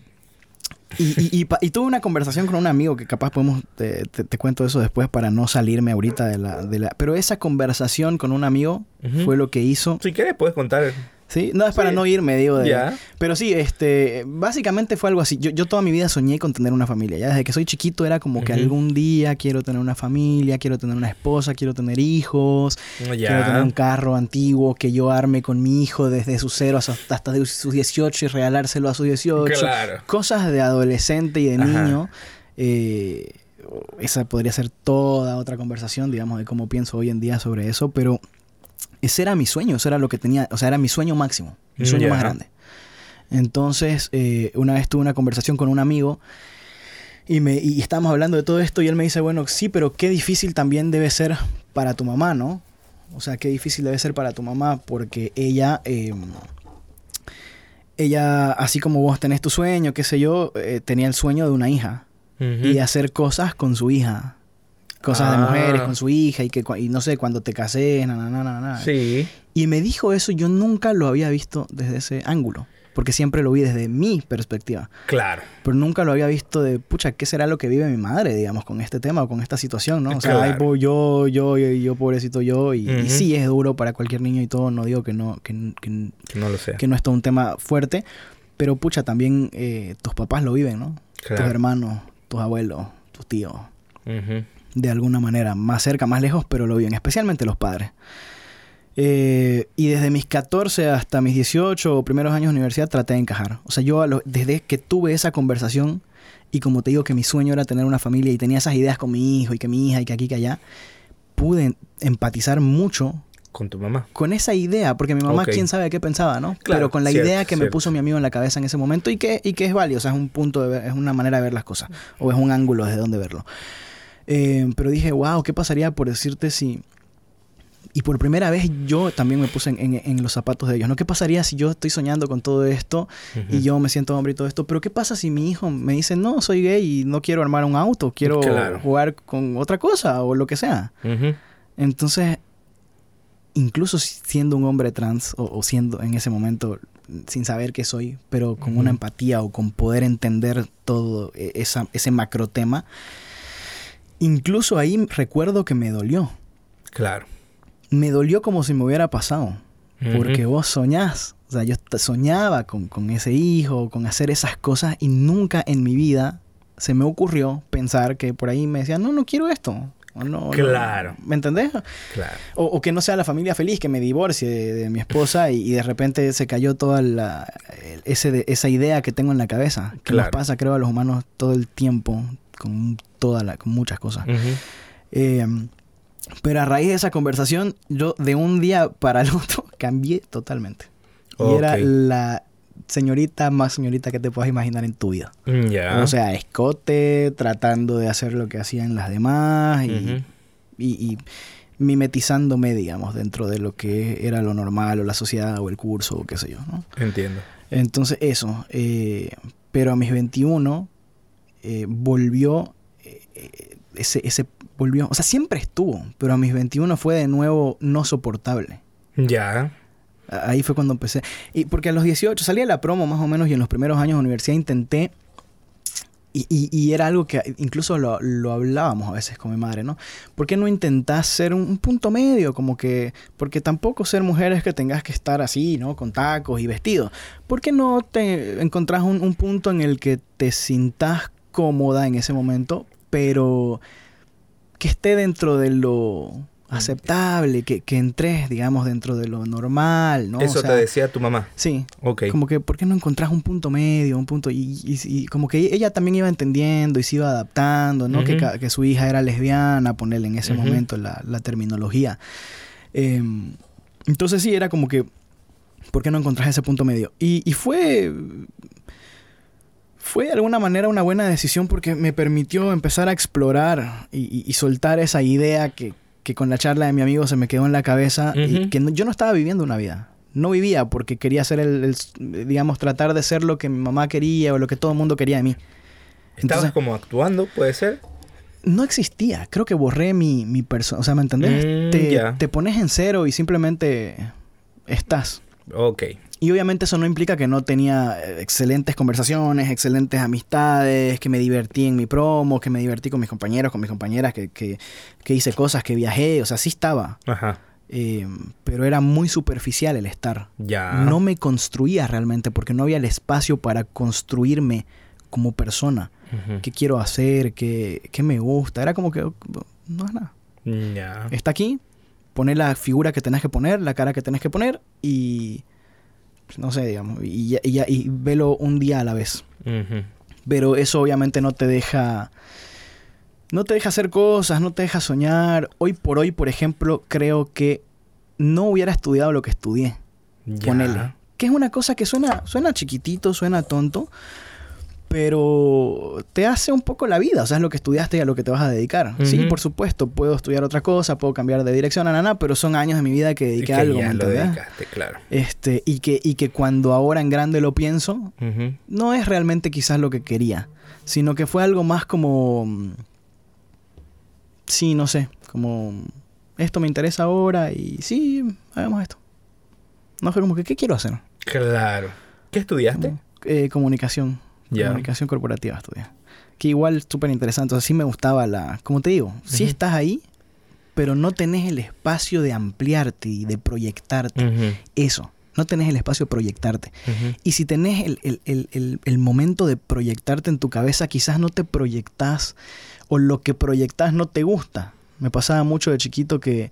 y, y, y tuve una conversación con un amigo que capaz podemos, te, te- te cuento eso después para no salirme ahorita de la, de la... Pero esa conversación con un amigo fue lo que hizo... Si quieres, puedes contar. ¿Sí? No, es para Sí. no irme, digo, de... Pero sí, este, básicamente fue algo así. Yo, yo toda mi vida soñé con tener una familia. Ya desde que soy chiquito era como que algún día quiero tener una familia, quiero tener una esposa, quiero tener hijos, quiero tener un carro antiguo que yo arme con mi hijo desde sus cero hasta, sus 18 y regalárselo a sus 18. Claro. Cosas de adolescente y de Ajá. niño. eh, esa podría ser toda otra conversación, digamos, de cómo pienso hoy en día sobre eso, pero ese era mi sueño, eso era lo que tenía, o sea, era mi sueño máximo, mi sueño más grande. Entonces, eh, una vez tuve una conversación con un amigo y, me, y estábamos hablando de todo esto y él me dice, bueno, sí, pero qué difícil también debe ser para tu mamá, ¿no? O sea, qué difícil debe ser para tu mamá porque ella, eh, ella, así como vos tenés tu sueño, qué sé yo, eh, tenía el sueño de una hija y de hacer cosas con su hija. Cosas de Ah. mujeres con su hija y que y no sé, cuando te casé, na, na, na. Sí. Y me dijo eso, yo nunca lo había visto desde ese ángulo, porque siempre lo vi desde mi perspectiva, Claro. pero nunca lo había visto de, pucha, ¿qué será lo que vive mi madre, digamos, con este tema o con esta situación, ¿no? O sea, ay, Claro. po, yo, yo, yo, yo, pobrecito yo, y, sí es duro para cualquier niño y todo, no digo que no, que, que- Que no lo sea. que no es todo un tema fuerte, pero pucha, también eh, tus papás lo viven, ¿no? Tus Claro. hermanos, tus abuelos, tus tíos, Ujú. De alguna manera, más cerca, más lejos, pero lo viven, especialmente los padres. Eh, y desde mis 14 hasta mis 18 o primeros años de universidad traté de encajar. O sea, yo a lo- desde que tuve esa conversación y como te digo que mi sueño era tener una familia y tenía esas ideas con mi hijo y que mi hija y que aquí y que allá, pude empatizar mucho Con tu mamá. con esa idea, porque mi mamá quién sabe qué pensaba, ¿no? Claro, Pero con la cierto, idea que me puso mi amigo en la cabeza en ese momento y que, y que es válido, o sea, es un punto de ver, es una manera de ver las cosas, o es un ángulo desde donde verlo. Eh, pero dije, wow, ¿qué pasaría por decirte si... Y por primera vez yo también me puse en, en- en los zapatos de ellos, ¿no? ¿Qué pasaría si yo estoy soñando con todo esto y yo me siento hombre y todo esto? Pero ¿qué pasa si mi hijo me dice, no, soy gay y no quiero armar un auto, quiero Claro. jugar con otra cosa o lo que sea? Entonces, incluso si- siendo un hombre trans o, o siendo en ese momento sin saber qué soy, pero con una empatía o con poder entender todo e- esa, ese macro tema, incluso ahí recuerdo que me dolió. Claro. Me dolió como si me hubiera pasado. Porque vos soñás. O sea, yo soñaba con, con ese hijo, con hacer esas cosas y nunca en mi vida se me ocurrió pensar que por ahí me decían, no, no quiero esto. O no, no". Claro. ¿Me entendés? Claro. O, o que no sea la familia feliz, que me divorcie de, de mi esposa y, y de repente se cayó toda la, ese de- esa idea que tengo en la cabeza. Que nos Claro. pasa, creo, a los humanos todo el tiempo con, toda la, con muchas cosas. Eh, pero a raíz de esa conversación, yo de un día para el otro cambié totalmente. Y era la señorita más señorita que te puedas imaginar en tu vida. Mm. O sea, escote, tratando de hacer lo que hacían las demás y, y, y mimetizándome, digamos, dentro de lo que era lo normal o la sociedad o el curso o qué sé yo, ¿no? Entiendo. Entonces, eso. eh, pero a mis 21 eh, volvió eh, ese, ese volvió, o sea, siempre estuvo, pero a mis 21 fue de nuevo no soportable. Ya. Ahí fue cuando empecé. Y porque a los 18 salí a la promo más o menos y en los primeros años de universidad intenté. Y, y- y era algo que incluso lo, lo hablábamos a veces con mi madre, ¿no? ¿Por qué no intentás ser un, un punto medio? Como que. Porque tampoco ser mujer es que tengas que estar así, ¿no? Con tacos y vestidos. ¿Por qué no te encontrás un, un punto en el que te sintas cómoda en ese momento, pero que esté dentro de lo aceptable, que, que entres, digamos, dentro de lo normal, ¿no? O Eso sea, te decía tu mamá. Sí. Ok. Como que, ¿por qué no encontrás un punto medio, un punto? Y, y- y como que ella también iba entendiendo y se iba adaptando, ¿no? que, que su hija era lesbiana, ponerle en ese momento la, la terminología. Em, entonces sí, era como que, ¿por qué no encontrás ese punto medio? Y, y fue, fue de alguna manera una buena decisión porque me permitió empezar a explorar y, y- y soltar esa idea que, que con la charla de mi amigo se me quedó en la cabeza y que no- yo no estaba viviendo una vida. No vivía porque quería hacer el, el- digamos, tratar de ser lo que mi mamá quería o lo que todo el mundo quería de mí. ¿Estabas Entonces- como actuando, puede ser? No existía. Creo que borré mi, mi persona. O sea, ¿me entendés? Mm, te, te pones en cero y simplemente estás. Ok. Y obviamente eso no implica que no tenía eh, excelentes conversaciones, excelentes amistades, que me divertí en mi promo, que me divertí con mis compañeros, con mis compañeras, que, que, que hice cosas, que viajé, o sea, sí estaba. Ajá. Eh, pero era muy superficial el estar. Ya. No me construía realmente porque no había el espacio para construirme como persona. ¿Qué quiero hacer? ¿Qué, qué me gusta? Era como que oh, no es nada. Ya. Está aquí, poner la figura que tenés que poner, la cara que tenés que poner y no sé, digamos, y, ya- y, y velo un día a la vez. Pero eso obviamente no te deja no te deja hacer cosas, no te deja soñar. Hoy por hoy, por ejemplo, creo que no hubiera estudiado lo que estudié. Ya. Ponele. Que es una cosa que suena suena chiquitito, suena tonto, pero te hace un poco la vida, o sea, es lo que estudiaste y a lo que te vas a dedicar. Sí, por supuesto, puedo estudiar otra cosa, puedo cambiar de dirección, nana, pero son años de mi vida que dediqué que a algo, ya dedicaste, claro. Este, y que, y que cuando ahora en grande lo pienso, no es realmente quizás lo que quería, sino que fue algo más como... sí, no sé, como esto me interesa ahora y sí, hagamos esto. No fue como que, ¿qué quiero hacer? Claro. ¿Qué estudiaste? Eh, comunicación. Comunicación corporativa estudié. Que igual súper interesante. O sea, sí me gustaba la... Como te digo, sí Ujú. estás ahí, pero no tenés el espacio de ampliarte y de proyectarte. Eso. No tenés el espacio de proyectarte. Y si tenés el, el- el- el- momento de proyectarte en tu cabeza, quizás no te proyectás o lo que proyectás no te gusta. Me pasaba mucho de chiquito que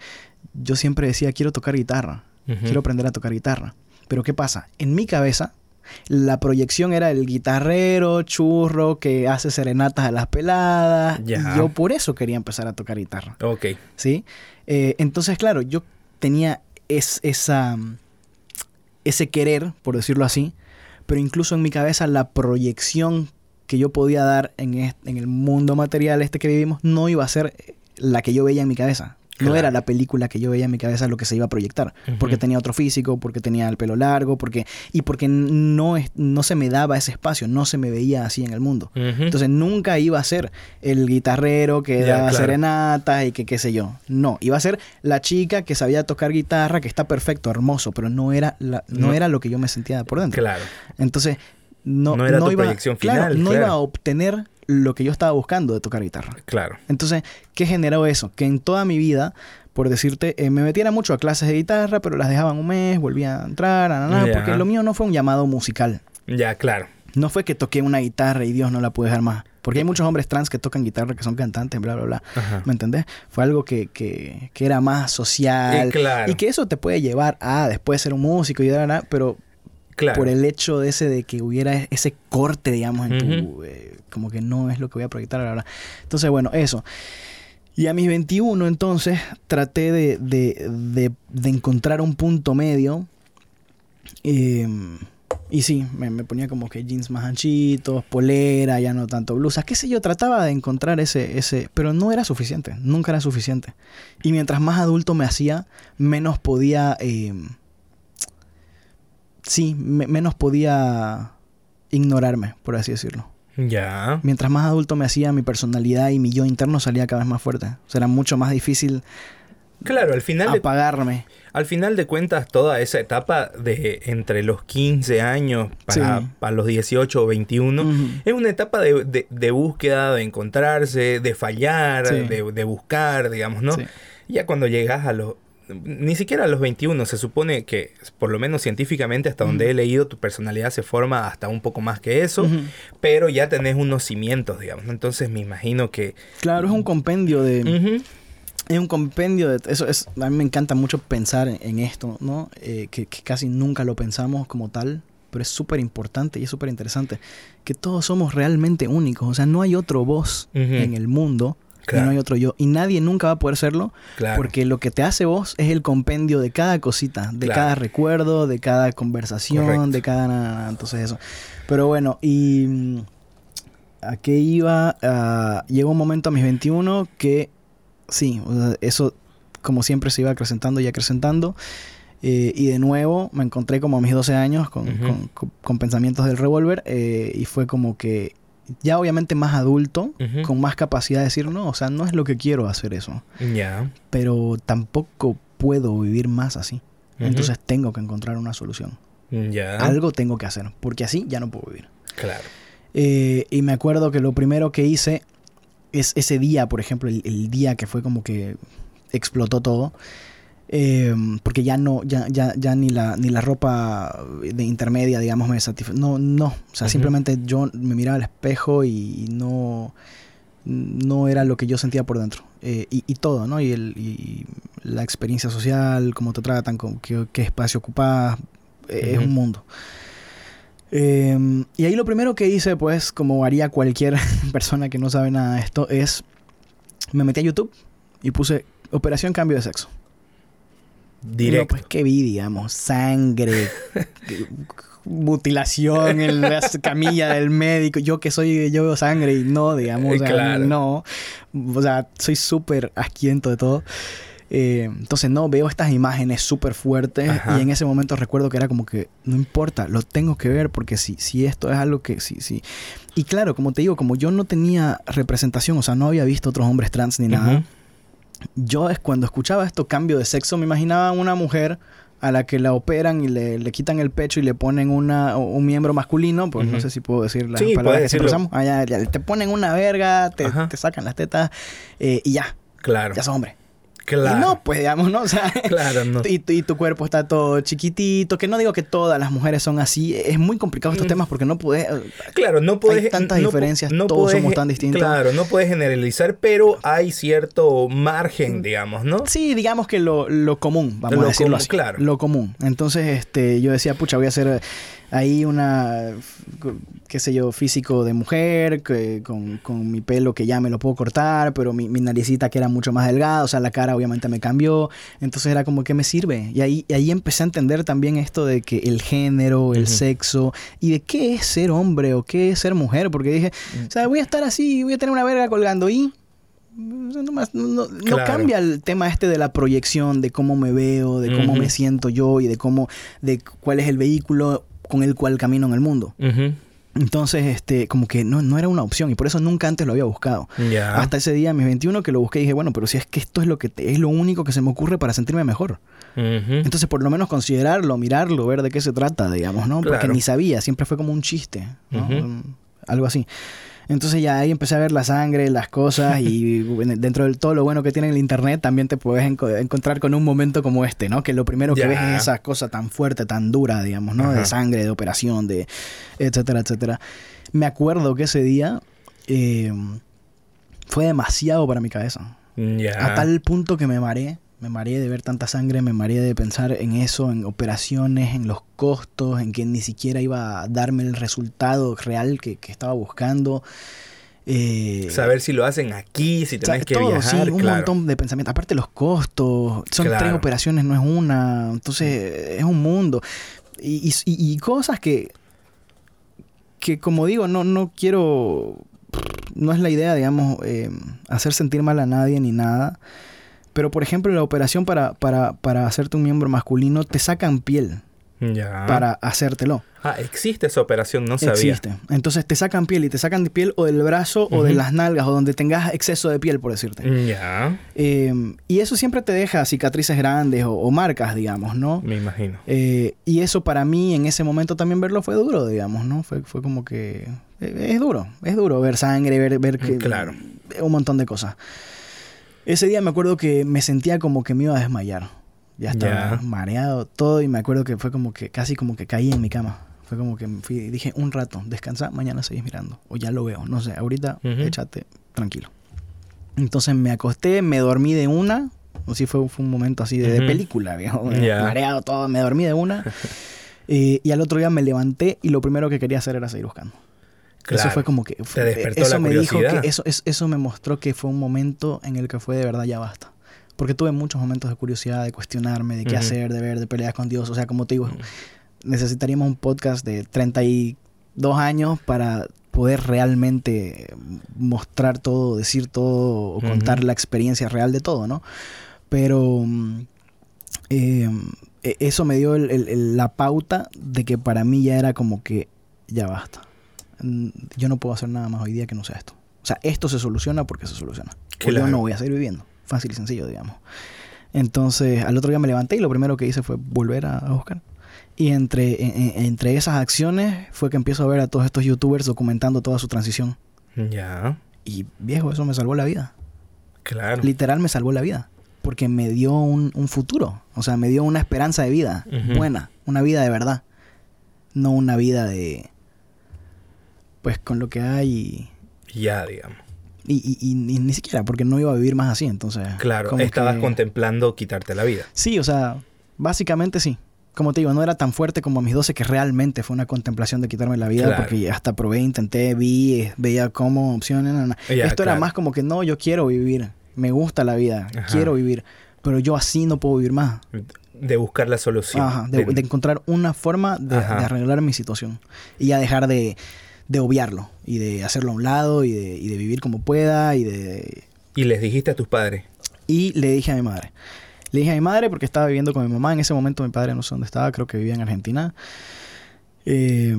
yo siempre decía, quiero tocar guitarra, quiero aprender a tocar guitarra. Pero ¿qué pasa? En mi cabeza, la proyección era el guitarrero churro que hace serenatas a las peladas. Y yo por eso quería empezar a tocar guitarra. Ok. ¿sí? Eh, entonces, claro, yo tenía es- esa, ese querer, por decirlo así, pero incluso en mi cabeza la proyección que yo podía dar en, est- en el mundo material este que vivimos no iba a ser la que yo veía en mi cabeza. No Claro. era la película que yo veía en mi cabeza lo que se iba a proyectar. Porque tenía otro físico, porque tenía el pelo largo, porque y porque no, es- no se me daba ese espacio, no se me veía así en el mundo. Entonces nunca iba a ser el guitarrero que Ya, daba claro. serenatas y que qué sé yo. No, iba a ser la chica que sabía tocar guitarra, que está perfecto, hermoso, pero no era, la- no, No. era lo que yo me sentía por dentro. Claro. Entonces no, No era tu iba, proyección claro, final, no claro. iba a obtener lo que yo estaba buscando de tocar guitarra. Claro. Entonces, ¿qué generó eso? Que en toda mi vida, por decirte, eh, me metiera mucho a clases de guitarra, pero las dejaban un mes, volvía a entrar, na, na, na, Ya. porque lo mío no fue un llamado musical. Ya, claro. No fue que toqué una guitarra y Dios no la pude dejar más. Porque hay muchos hombres trans que tocan guitarra, que son cantantes, bla, bla, bla. Ajá. ¿Me entendés? Fue algo que, que, que era más social. Eh, claro. Y que eso te puede llevar a después ser un músico y bla, pero Claro. por el hecho de ese de que hubiera ese corte, digamos, en tu... Eh, como que no es lo que voy a proyectar, bla. Entonces, bueno, eso. Y a mis 21, entonces, traté de, de, de- de encontrar un punto medio. Eh, y sí, me, me ponía como que jeans más anchitos, polera, ya no tanto blusas, qué sé yo, trataba de encontrar ese, ese, pero no era suficiente, nunca era suficiente. Y mientras más adulto me hacía, menos podía, eh, sí, me- menos podía ignorarme, por así decirlo. Ya. Mientras más adulto me hacía, mi personalidad y mi yo interno salía cada vez más fuerte. O sea, era mucho más difícil Claro, al final, de, apagarme. al final de cuentas, toda esa etapa de entre los 15 años para, Sí. para los 18 o 21 Ujú. es una etapa de, de- de búsqueda, de encontrarse, de fallar, Sí. de buscar, digamos, ¿no? Sí. Ya cuando llegas a los... Ni siquiera a los 21, se supone que, por lo menos científicamente, hasta donde he leído, tu personalidad se forma hasta un poco más que eso, pero ya tenés unos cimientos, digamos. Entonces me imagino que... Claro, es un compendio de... Es un compendio de... Eso es... A mí me encanta mucho pensar en, en esto, ¿no? Eh, que, que casi nunca lo pensamos como tal. Pero es súper importante y es súper interesante. Que todos somos realmente únicos. O sea, no hay otro Ujú. en el mundo. Y no hay otro yo. Y nadie nunca va a poder serlo. Claro. Porque lo que te hace vos es el compendio de cada cosita, de Claro. cada recuerdo, de cada conversación, Correcto. de cada... Entonces eso. Pero bueno, y... mm, ¿A qué iba? Ah, llegó un momento a mis 21 que sí, o sea, eso como siempre se iba acrecentando y acrecentando. Eh, y de nuevo me encontré como a mis 12 años con, Ujú. con- con- con pensamientos del revólver eh, y fue como que ya obviamente más adulto, con más capacidad de decir, no, o sea, no es lo que quiero hacer eso Ya. pero tampoco puedo vivir más así. Entonces tengo que encontrar una solución. Ya. Algo tengo que hacer, porque así ya no puedo vivir. Claro. Eh, y me acuerdo que lo primero que hice es ese día, por ejemplo, el, el día que fue como que explotó todo. Eh, porque ya no, ya, ya, ya ni la, ni la ropa de intermedia, digamos, me satisface. No, no. O sea, Ujú. simplemente yo me miraba al espejo y no, no era lo que yo sentía por dentro. Eh, y, y todo, ¿no? Y, el, y la experiencia social, cómo te tratan, con qué, qué espacio ocupas, eh, es Ujú. un mundo. Eh, y ahí lo primero que hice, pues, como haría cualquier persona que no sabe nada de esto, es me metí a YouTube y puse Operación Cambio de Sexo. No, Directo. pues, ¿qué vi, digamos? Sangre, mutilación en la camilla del médico. Yo que soy, yo veo sangre y no, digamos, o sea, Claro. no. O sea, soy súper asquiento de todo. Eh, entonces, no, veo estas imágenes súper fuertes Ajá. y en ese momento recuerdo que era como que, no importa, lo tengo que ver porque si, si esto es algo que, sí, sí. Y claro, como te digo, como yo no tenía representación, o sea, no había visto otros hombres trans ni nada. Yo es cuando escuchaba esto, cambio de sexo, me imaginaba una mujer a la que la operan y le, le quitan el pecho y le ponen una, un miembro masculino, pues no sé si puedo decir las Sí, palabras que. Ah, ya, ya, te ponen una verga, te, te sacan las tetas eh, y ya, Claro. ya sos hombre. Claro. Y no, pues digamos, ¿no? O sea, Claro, no. y, tu- y tu cuerpo está todo chiquitito, que no digo que todas las mujeres son así, es muy complicado estos Mm. temas porque no puedes... Claro, no puedes. tantas no, diferencias, no todos somos tan distintos. Claro, no puedes generalizar, pero hay cierto margen, digamos, ¿no? Sí, digamos que lo, lo común, vamos Lo a decirlo común, así. claro. Lo común. Entonces, este, yo decía, pucha, voy a hacer ahí una, qué sé yo, físico de mujer, que, con, con mi pelo que ya me lo puedo cortar, pero mi, mi naricita que era mucho más delgada, o sea, la cara obviamente me cambió. Entonces era como, ¿qué me sirve? Y ahí, y ahí empecé a entender también esto de que el género, el sexo, y de qué es ser hombre o qué es ser mujer, porque dije, Mm. o sea, voy a estar así, voy a tener una verga colgando y... No, más- no- no- no Claro. cambia el tema este de la proyección, de cómo me veo, de cómo me siento yo y de cómo, de cuál es el vehículo con el cual camino en el mundo. Entonces, este, como que no, no era una opción y por eso nunca antes lo había buscado. Hasta ese día, mis 21, que lo busqué y dije, bueno, pero si es que esto es lo que te- es lo único que se me ocurre para sentirme mejor. Entonces, por lo menos considerarlo, mirarlo, ver de qué se trata, digamos, ¿no? Porque Claro. ni sabía, siempre fue como un chiste, ¿no? Algo así. Entonces ya ahí empecé a ver la sangre, las cosas y dentro de todo lo bueno que tiene el internet también te puedes enco- encontrar con un momento como este, ¿no? Que lo primero que ves es esa cosa tan fuerte, tan dura, digamos, ¿no? De sangre, de operación, de etcétera, etcétera. Me acuerdo que ese día eh, fue demasiado para mi cabeza. Ya. A tal punto que me mareé. Me mareé de ver tanta sangre, me mareé de pensar en eso, en operaciones, en los costos, en que ni siquiera iba a darme el resultado real que, que estaba buscando. Eh, Saber si lo hacen aquí, si tenés que todo, viajar. sí, un claro. montón de pensamientos. Aparte los costos, son tres operaciones, no es una. Entonces es un mundo. Y, y- y- y cosas que, que como digo, no, no quiero... No es la idea, digamos, eh, hacer sentir mal a nadie ni nada. Pero, por ejemplo, la operación para, para, para hacerte un miembro masculino, te sacan piel Ya. para hacértelo. Ah, existe esa operación, no sabía. Existe. Entonces te sacan piel y te sacan de piel o del brazo o de las nalgas o donde tengas exceso de piel, por decirte. Ya. Eh, y eso siempre te deja cicatrices grandes o, o marcas, digamos, ¿no? Me imagino. Eh, y eso para mí en ese momento también verlo fue duro, digamos, ¿no? Fue, fue como que... eh, Es duro, es duro ver sangre, ver, ver que... Claro. Un montón de cosas. Ese día me acuerdo que me sentía como que me iba a desmayar. Ya estaba mareado todo y me acuerdo que fue como que casi como que caí en mi cama. Fue como que me fui, dije un rato, descansa, mañana seguís mirando. O ya lo veo, no sé, ahorita échate tranquilo. Entonces me acosté, me dormí de una. O sí fue, fue un momento así de, película, viejo. Mareado todo, me dormí de una. Eh, y al otro día me levanté y lo primero que quería hacer era seguir buscando. Eso fue como que... Te despertó eso la me dijo que eso, es- eso me mostró que fue un momento en el que fue de verdad ya basta. Porque tuve muchos momentos de curiosidad, de cuestionarme, de qué hacer, de ver, de peleas con Dios. O sea, como te digo, necesitaríamos un podcast de 32 años para poder realmente mostrar todo, decir todo o contar la experiencia real de todo, ¿no? Pero mm, eh, e- eso me dio el- el- el- la pauta de que para mí ya era como que ya basta. Mm, Yo no puedo hacer nada más hoy día que no sea esto. O sea, esto se soluciona porque se soluciona. O yo Claro. no voy a seguir viviendo. Fácil y sencillo, digamos. Entonces, al otro día me levanté y lo primero que hice fue volver a, a buscar. Y entre, en- en- entre esas acciones fue que empiezo a ver a todos estos youtubers documentando toda su transición. Ya. Y viejo, eso me salvó la vida. Claro. Literal me salvó la vida. Porque me dio un, un futuro. O sea, me dio una esperanza de vida buena. Una vida de verdad. No una vida de... Pues con lo que hay Ya, digamos. y, y- y ni, ni siquiera, porque no iba a vivir más así. Entonces... Claro. como Estabas que- contemplando quitarte la vida. Sí, o sea, básicamente sí. Como te digo, no era tan fuerte como a mis 12 que realmente fue una contemplación de quitarme la vida Claro. porque hasta probé, intenté, vi, eh, veía cómo opciones. na, na. Ya, Esto era claro. más como que no, yo quiero vivir, me gusta la vida, Ajá. quiero vivir, pero yo así no puedo vivir más. De buscar la solución. Ajá, de, De- de encontrar una forma de, de arreglar mi situación y ya dejar de, de obviarlo y de hacerlo a un lado y de, y de vivir como pueda y de, Y les dijiste a tus padres. y le dije a mi madre. Le dije a mi madre porque estaba viviendo con mi mamá. En ese momento mi padre no sé dónde estaba, creo que vivía en Argentina. Eh,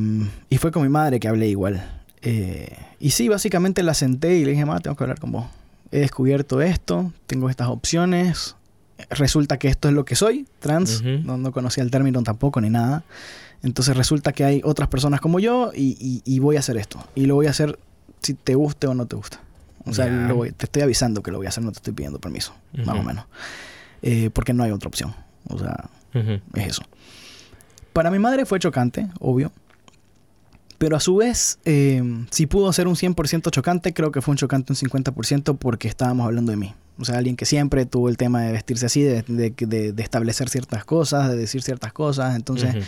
y fue con mi madre que hablé igual. Eh, y sí, básicamente la senté y le dije, mamá, tengo que hablar con vos. he descubierto esto, tengo estas opciones, resulta que esto es lo que soy, trans, no, no conocía el término tampoco ni nada. Entonces resulta que hay otras personas como yo y, y- y voy a hacer esto. Y lo voy a hacer si te guste o no te gusta. O sea, Ya. lo voy- te estoy avisando que lo voy a hacer, no te estoy pidiendo permiso, más o menos. Eh, porque no hay otra opción. O sea, Ujú. es eso. Para mi madre fue chocante, obvio. Pero a su vez, eh, si pudo ser un 100% chocante, creo que fue un chocante un 50% porque estábamos hablando de mí. O sea, alguien que siempre tuvo el tema de vestirse así, de, de- de- de establecer ciertas cosas, de decir ciertas cosas. Entonces, Ujú.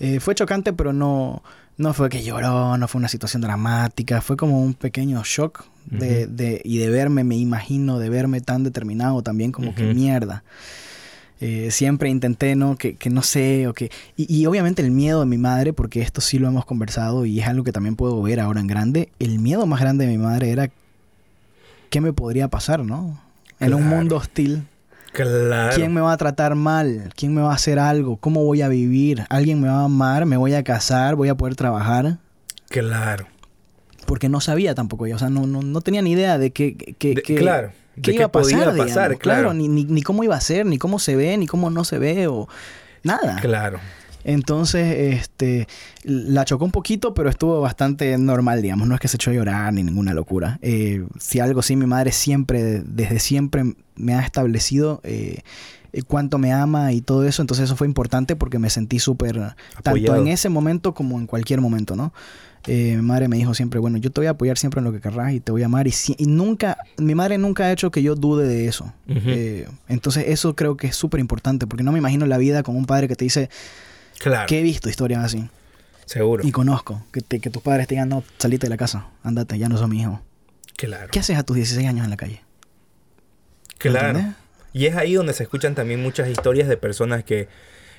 Eh, fue chocante, pero no, no fue que lloró, no fue una situación dramática. Fue como un pequeño shock de, de- y de verme, me imagino, de verme tan determinado también como que mierda. Eh, siempre intenté, ¿no? Que, que no sé, o que... Y, y obviamente el miedo de mi madre, porque esto sí lo hemos conversado y es algo que también puedo ver ahora en grande, el miedo más grande de mi madre era qué me podría pasar, ¿no? En un mundo hostil, Claro. ¿quién me va a tratar mal? ¿Quién me va a hacer algo? ¿Cómo voy a vivir? ¿Alguien me va a amar? ¿Me voy a casar? ¿Voy a poder trabajar? Claro. Porque no sabía tampoco yo, o sea, no, no, no tenía ni idea de qué... qué- De- qué- claro. qué de iba a pasar, podía pasar, claro. ni, ni, ni cómo iba a ser, ni cómo se ve, ni cómo no se ve, o nada. Claro. Entonces, este, la chocó un poquito, pero estuvo bastante normal, digamos. No es que se echó a llorar ni ninguna locura. Eh, si algo sí, mi madre siempre, desde siempre, me ha establecido eh, cuánto me ama y todo eso. Entonces, eso fue importante porque me sentí súper, tanto en ese momento como en cualquier momento, ¿no? Eh, mi madre me dijo siempre, bueno, yo te voy a apoyar siempre en lo que querrás y te voy a amar. Y, si- y nunca, mi madre nunca ha hecho que yo dude de eso. Eh, entonces, eso creo que es súper importante porque no me imagino la vida con un padre que te dice, Claro. que he visto historias así. Seguro. Y conozco que, te- que tus padres te digan, no, salite de la casa, andate, ya no sos mi hijo. Claro. ¿Qué haces a tus 16 años en la calle? Claro. ¿Entendés? Y es ahí donde se escuchan también muchas historias de personas que,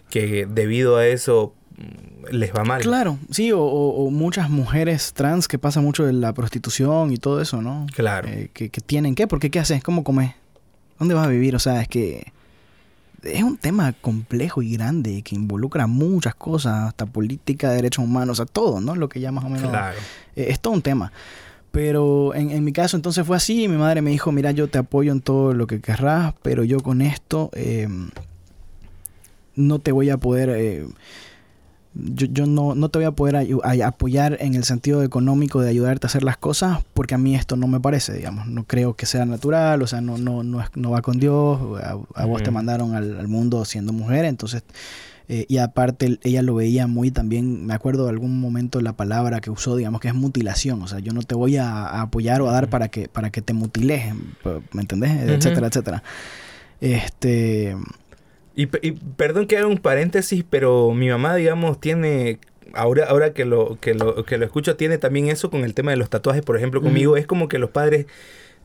que debido a eso mm, les va mal. Claro, sí, o, o- o muchas mujeres trans que pasa mucho de la prostitución y todo eso, ¿no? Claro. Eh, que, que tienen, ¿qué? Porque ¿qué haces? ¿Cómo comes? ¿Dónde vas a vivir? O sea, es que es un tema complejo y grande que involucra muchas cosas, hasta política, derechos humanos, o sea, todo, ¿no? Lo que ya más o menos... Claro. Eh, es todo un tema. Pero en, en mi caso entonces fue así. Mi madre me dijo, mira, yo te apoyo en todo lo que querrás, pero yo con esto eh, no te voy a poder... eh, yo, yo no, no te voy a poder ayu- ay- apoyar en el sentido económico de ayudarte a hacer las cosas porque a mí esto no me parece, digamos. No creo que sea natural, o sea, no, no, no, es- no va con Dios. A, a vos te mandaron al, al mundo siendo mujer, entonces eh, y aparte el- ella lo veía muy también, me acuerdo de algún momento la palabra que usó, digamos que es mutilación, o sea, yo no te voy a, a apoyar o a dar para que para que te mutiles, ¿me entendés? Etcétera, etcétera. Este, Y, pe- y perdón que haga un paréntesis, pero mi mamá, digamos, tiene. Ahora, ahora que lo, que lo, que lo escucho, tiene también eso con el tema de los tatuajes, por ejemplo, conmigo. Es como que los padres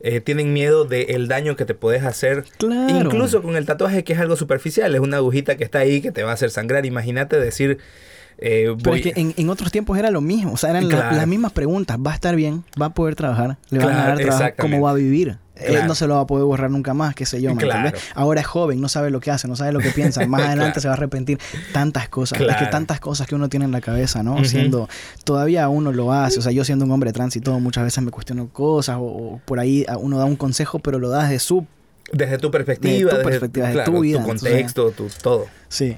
eh, tienen miedo del daño que te puedes hacer. claro. Incluso con el tatuaje, que es algo superficial, es una agujita que está ahí que te va a hacer sangrar. Imagínate decir. eh, Pero voy- es que en, en otros tiempos era lo mismo, o sea, eran la- las mismas preguntas, va a estar bien, va a poder trabajar, le van a dar trabajo, cómo va a vivir. Él no se lo va a poder borrar nunca más, qué sé yo, ¿me Claro. Ahora es joven, no sabe lo que hace, no sabe lo que piensa, más adelante Claro. se va a arrepentir. Tantas cosas, es que tantas cosas que uno tiene en la cabeza, ¿no? Siendo, todavía uno lo hace, o sea, yo siendo un hombre trans y todo, muchas veces me cuestiono cosas o, o por ahí a- uno da un consejo, pero lo da desde su desde tu perspectiva, tu desde perspectiva, desde tu vida, tu entonces- contexto, tu todo. Sí.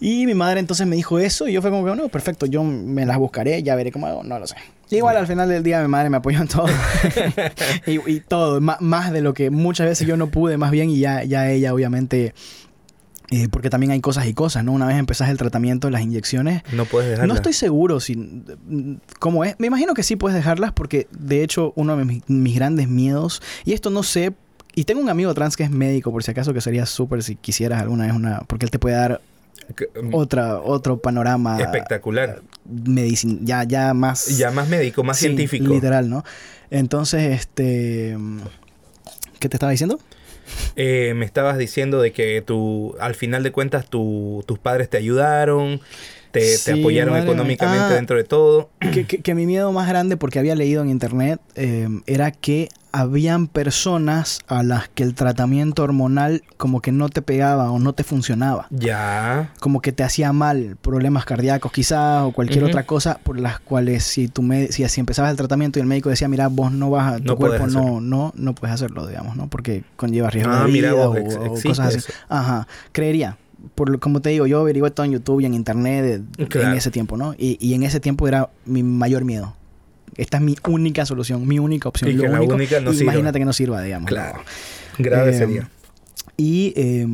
Y mi madre entonces me dijo eso y yo fue como que, no, perfecto, yo me las buscaré, ya veré cómo hago, no lo sé. Igual al final del día mi madre me apoyó en todo. y, y todo, ma- más de lo que muchas veces yo no pude, más bien, y ya, ya ella obviamente, eh, porque también hay cosas y cosas, ¿no? Una vez empezás el tratamiento, las inyecciones, No puedes dejarla. no estoy seguro si cómo es. Me imagino que sí puedes dejarlas porque de hecho uno de mis, mis grandes miedos y esto no sé y tengo un amigo trans que es médico por si acaso que sería súper si quisieras alguna vez una porque él te puede dar otra otro panorama Espectacular. medicin ya ya más Ya más médico, más sí, científico. literal, ¿no? Entonces este ¿qué te estaba diciendo? Eh, me estabas diciendo de que tú, al final de cuentas, tu- tus padres te ayudaron. Te, Sí, apoyaron económicamente Ah. dentro de todo. que, que- que mi miedo más grande, porque había leído en internet, eh, era que habían personas a las que el tratamiento hormonal como que no te pegaba o no te funcionaba. Ya. Como que te hacía mal, problemas cardíacos quizás o cualquier otra cosa por las cuales si tu me- si, si empezabas el tratamiento y el médico decía, mira, vos no vas a, tu No cuerpo no, no, no puedes hacerlo, digamos, ¿no? Porque conlleva riesgo Ah, de vida mira vos, o, cosas así. eso. Ajá, creería. Por, lo- como te digo, yo averigué todo en YouTube y en Internet de- Claro. en ese tiempo, ¿no? Y, y en ese tiempo era mi mayor miedo. Esta es mi única solución, mi única opción. Y lo que la único- única no y sirva. Imagínate que no sirva, digamos. Claro. Grave Eh, sería. Y, eh,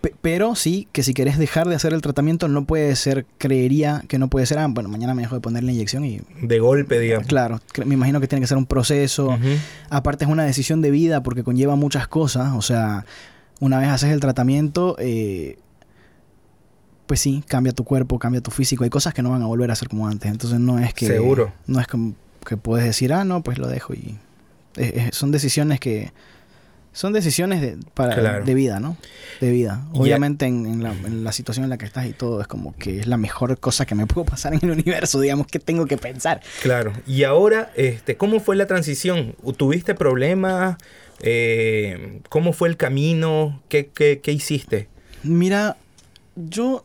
pe- pero sí, que si querés dejar de hacer el tratamiento, no puede ser, creería que no puede ser, ah, bueno, mañana me dejo de poner la inyección y, De golpe, digamos. claro, me imagino que tiene que ser un proceso. Aparte es una decisión de vida porque conlleva muchas cosas. O sea, una vez haces el tratamiento, eh, pues sí, cambia tu cuerpo, cambia tu físico. Hay cosas que no van a volver a ser como antes. Entonces no es que... Seguro. No es como que puedes decir, ah, no, pues lo dejo y... son decisiones que... Son decisiones de, para, Claro. de vida, ¿no? De vida. Obviamente en, en la, en la situación en la que estás y todo es como que es la mejor cosa que me pudo pasar en el universo, digamos, que tengo que pensar. Claro. Y ahora, este, ¿cómo fue la transición? ¿Tuviste problemas? Eh, ¿Cómo fue el camino? ¿Qué, qué, qué hiciste? Mira, yo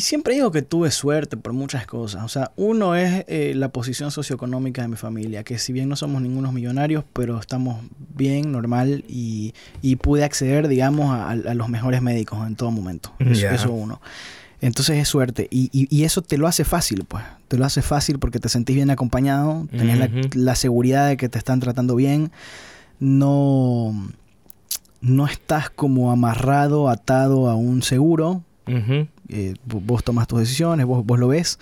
siempre digo que tuve suerte por muchas cosas. O sea, uno es eh, la posición socioeconómica de mi familia, que si bien no somos ningunos millonarios, pero estamos bien, normal, y, y pude acceder, digamos, a, a los mejores médicos en todo momento. Eso, Ya. eso uno. Entonces es suerte. Y, y- y eso te lo hace fácil, pues. Te lo hace fácil porque te sentís bien acompañado, tenés la- seguridad de que te están tratando bien. No no estás como amarrado, atado a un seguro. Ujú. Eh, vo- vos tomas tus decisiones, vos, vos lo ves.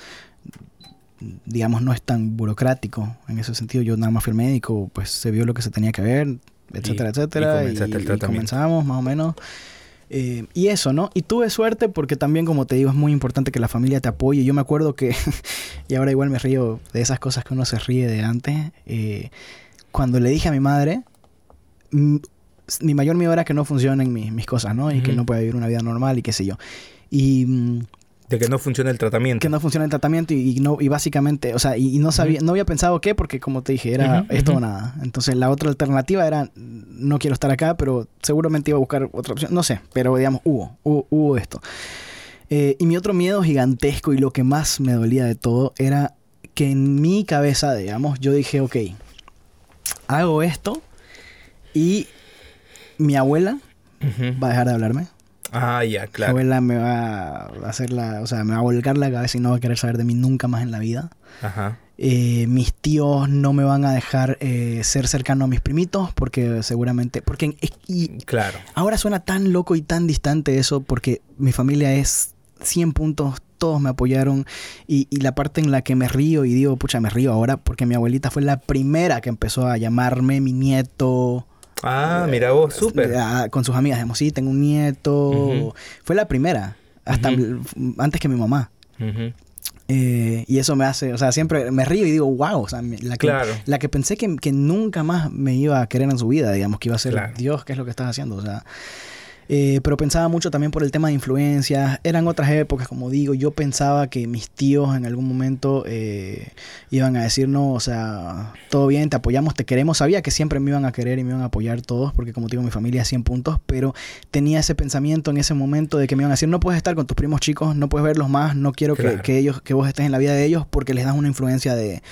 Digamos, no es tan burocrático en ese sentido. Yo nada más fui al médico, pues se vio lo que se tenía que ver, etcétera, Y- etcétera. y y tratamiento. comenzamos más o menos. Eh, y eso, ¿no? Y tuve suerte porque también, como te digo, es muy importante que la familia te apoye. Yo me acuerdo que, y ahora igual me río de esas cosas que uno se ríe de antes. eh, cuando le dije a mi madre, mm, mi mayor miedo era que no funcionen mis, mis cosas, ¿no? Y que Ujú. no pueda vivir una vida normal y qué sé yo. Y De que no funciona el tratamiento. que no funciona el tratamiento y, y no y básicamente, o sea, y, y no sabía, no había pensado qué porque como te dije, era Ujú, esto ujú. o nada. Entonces la otra alternativa era no quiero estar acá, pero seguramente iba a buscar otra opción, no sé, pero digamos hubo, hubo, hubo esto. Eh, y mi otro miedo gigantesco y lo que más me dolía de todo era que en mi cabeza, digamos, yo dije, ok, hago esto y mi abuela va a dejar de hablarme. Ah, ya, Mi claro. abuela me va a hacer la, o sea, me va a volcar la cabeza y no va a querer saber de mí nunca más en la vida. Ajá. Eh, mis tíos no me van a dejar eh, ser cercano a mis primitos porque seguramente, porque y Claro. ahora suena tan loco y tan distante eso porque mi familia es 100 puntos, todos me apoyaron y, y la parte en la que me río y digo, pucha, me río ahora porque mi abuelita fue la primera que empezó a llamarme mi nieto. Ah, mira vos, súper. Ah, con sus amigas, digamos, sí, tengo un nieto. Fue la primera, hasta antes que mi mamá. Eh, y eso me hace, o sea, siempre me río y digo, wow, o sea, la que, Claro. la que pensé que, que nunca más me iba a querer en su vida, digamos, que iba a ser, Claro. Dios, ¿qué es lo que estás haciendo? O sea, eh, pero pensaba mucho también por el tema de influencias. Eran otras épocas, como digo. Yo pensaba que mis tíos en algún momento eh, iban a decir, no, o sea, todo bien, te apoyamos, te queremos. Sabía que siempre me iban a querer y me iban a apoyar todos, porque como digo, mi familia es 100 puntos, pero tenía ese pensamiento en ese momento de que me iban a decir, no puedes estar con tus primos chicos, no puedes verlos más, no quiero que- que, ellos, que vos estés en la vida de ellos, porque les das una influencia de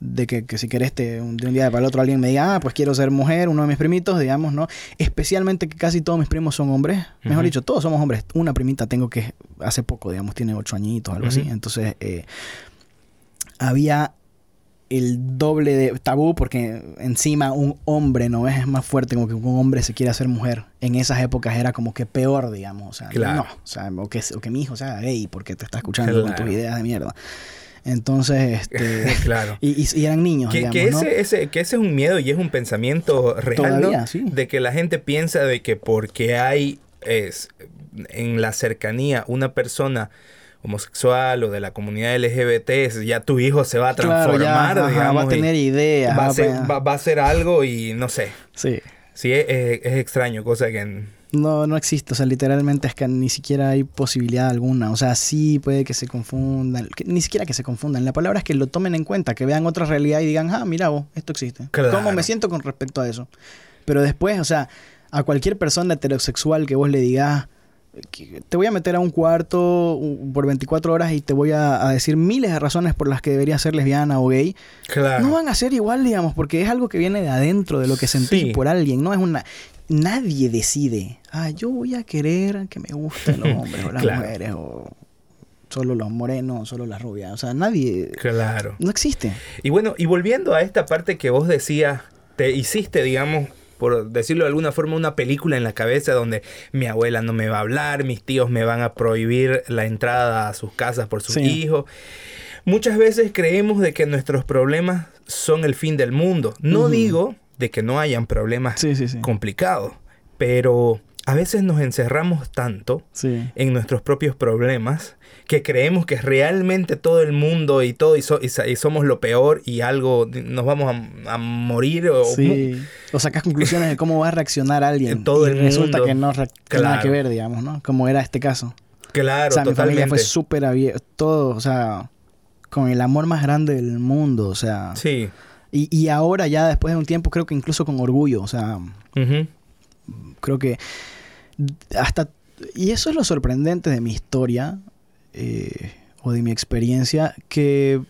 de que, que si querés te, un- de un día para el otro alguien me diga, ah, pues quiero ser mujer, uno de mis primitos, digamos, ¿no? Especialmente que casi todos mis primos son hombres. Mejor dicho, todos somos hombres. Una primita tengo que hace poco, digamos, tiene ocho añitos, algo así. Entonces, eh, había el doble de tabú porque encima un hombre, ¿no? Es más fuerte como que un hombre se quiere hacer mujer. En esas épocas era como que peor, digamos. O sea, Claro. no. O, sea, o, que, o que mi hijo sea gay porque te está escuchando con tus ideas de mierda. Entonces, este... claro. Y, eran niños, Que, digamos, que ¿no? ese, ese, que ese es un miedo y es un pensamiento real, Todavía, ¿no? sí. De que la gente piensa de que porque hay es, en la cercanía una persona homosexual o de la comunidad LGBT, ya tu hijo se va a Claro, ya, transformar, ajá, digamos. va a tener ideas. va, a va ser, a- va, va a hacer algo y no sé. Sí. Sí, es, es- es extraño, cosa que... en- No, no existe, o sea, literalmente es que ni siquiera hay posibilidad alguna. O sea, sí puede que se confundan, ni siquiera que se confundan. La palabra es que lo tomen en cuenta, que vean otra realidad y digan, ah, mira vos, esto existe. ¿Cómo me siento con respecto a eso? Pero después, o sea, a cualquier persona heterosexual que vos le digas, te voy a meter a un cuarto por 24 horas y te voy a, decir miles de razones por las que debería ser lesbiana o gay. Claro. No van a ser igual, digamos, porque es algo que viene de adentro, de lo que sentís por alguien. No es una. Nadie decide, ah, yo voy a querer que me gusten los hombres o las mujeres o solo los morenos, solo las rubias. O sea, nadie. Claro. No existe. Y bueno, y volviendo a esta parte que vos decías, te hiciste, digamos, por decirlo de alguna forma, una película en la cabeza donde mi abuela no me va a hablar, mis tíos me van a prohibir la entrada a sus casas por sus hijos. Muchas veces creemos de que nuestros problemas son el fin del mundo. No digo de que no hayan problemas complicados, pero a veces nos encerramos tanto en nuestros propios problemas que creemos que realmente todo el mundo y todo y, somos lo peor y algo nos vamos a, morir o, o sacas conclusiones de cómo va a reaccionar alguien todo y resulta que no tiene nada que ver digamos no como era este caso. Claro o sea mi familia fue súper abierta todo o sea con el amor más grande del mundo o sea. Sí. Y, y ahora ya después de un tiempo creo que incluso con orgullo o sea creo que hasta y eso es lo sorprendente de mi historia eh, o de mi experiencia que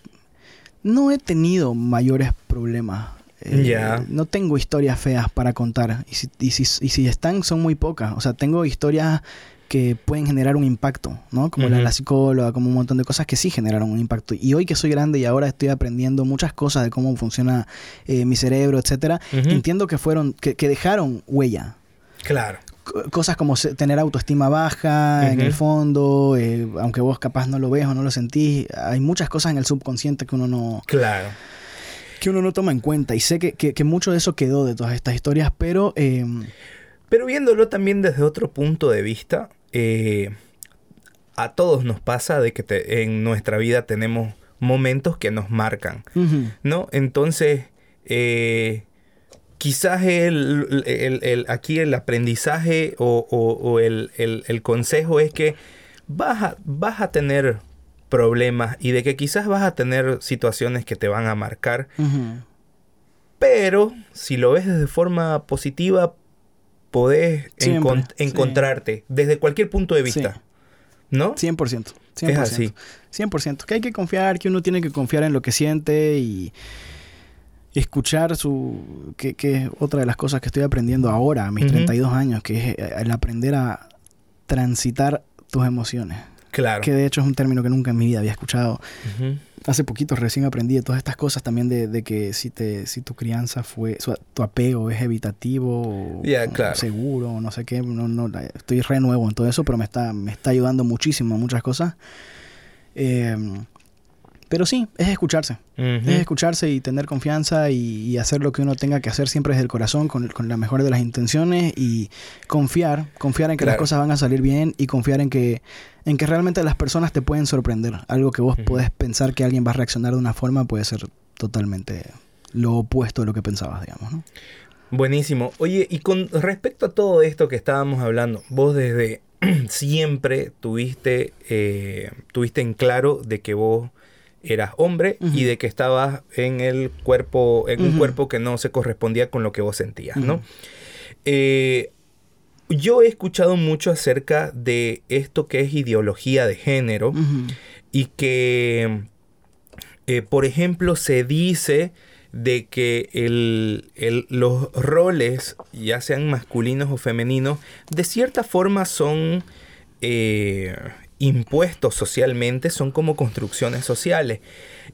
no he tenido mayores problemas. Eh, no tengo historias feas para contar. Y si, y, si, están, son muy pocas. O sea, tengo historias que pueden generar un impacto, ¿no? Como la, la psicóloga, como un montón de cosas que sí generaron un impacto. Y hoy que soy grande y ahora estoy aprendiendo muchas cosas de cómo funciona eh, mi cerebro, etcétera, entiendo que fueron, que, que dejaron huella. Claro cosas como tener autoestima baja en el fondo, eh, aunque vos capaz no lo ves o no lo sentís, hay muchas cosas en el subconsciente que uno no... Claro. Que uno no toma en cuenta. Y sé que, mucho de eso quedó de todas estas historias, pero... Em, pero viéndolo también desde otro punto de vista, eh, a todos nos pasa de que en nuestra vida tenemos momentos que nos marcan, ¿no? Entonces, eh, quizás el, el, aquí el aprendizaje o, el, consejo es que vas a, vas a tener problemas y de que quizás vas a tener situaciones que te van a marcar. Pero si lo ves de forma positiva, podés encontrarte desde cualquier punto de vista. ¿No? 100%, 100%. Es así. 100%. Que hay que confiar, que uno tiene que confiar en lo que siente y escuchar su que, que, otra de las cosas que estoy aprendiendo ahora a mis 32 años que es eh, el aprender a transitar tus emociones. Claro. Que de hecho es un término que nunca en mi vida había escuchado. Hace poquito recién aprendí de todas estas cosas también de, de que si te si tu crianza fue tu apego es evitativo o, seguro o no sé qué no, no estoy re nuevo en todo eso pero me está me está ayudando muchísimo en muchas cosas. Eh, pero sí, es escucharse. Es escucharse y tener confianza y, hacer lo que uno tenga que hacer siempre desde el corazón, con, con la mejor de las intenciones y confiar, confiar en que las cosas van a salir bien y confiar en que, en que realmente las personas te pueden sorprender. Algo que vos podés pensar que alguien va a reaccionar de una forma puede ser totalmente lo opuesto de lo que pensabas, digamos. ¿no? Buenísimo. Oye, y con respecto a todo esto que estábamos hablando, vos desde siempre tuviste, eh, tuviste en claro de que vos eras hombre y de que estabas en el cuerpo, en un cuerpo que no se correspondía con lo que vos sentías, ¿no? Eh, yo he escuchado mucho acerca de esto que es ideología de género y que, eh, por ejemplo, se dice de que los roles, ya sean masculinos o femeninos, de cierta forma son eh, impuestos socialmente son como construcciones sociales.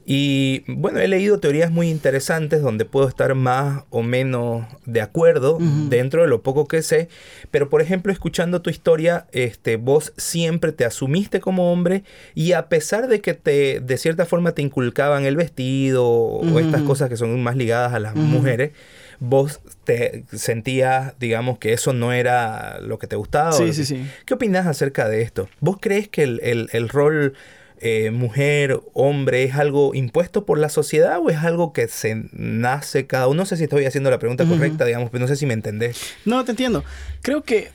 Y bueno, he leído teorías muy interesantes donde puedo estar más o menos de acuerdo dentro de lo poco que sé. Pero por ejemplo, escuchando tu historia, este, vos siempre te asumiste como hombre y a pesar de que te, de cierta forma te inculcaban el vestido o estas cosas que son más ligadas a las mujeres, vos te sentías, digamos, que eso no era lo que te gustaba. Sí, sí, sí. ¿Qué opinas acerca de esto? ¿Vos crees que el, rol eh, mujer, hombre, es algo impuesto por la sociedad o es algo que se nace cada uno? No sé si estoy haciendo la pregunta correcta, digamos, pero no sé si me entendés. No, te entiendo. Creo que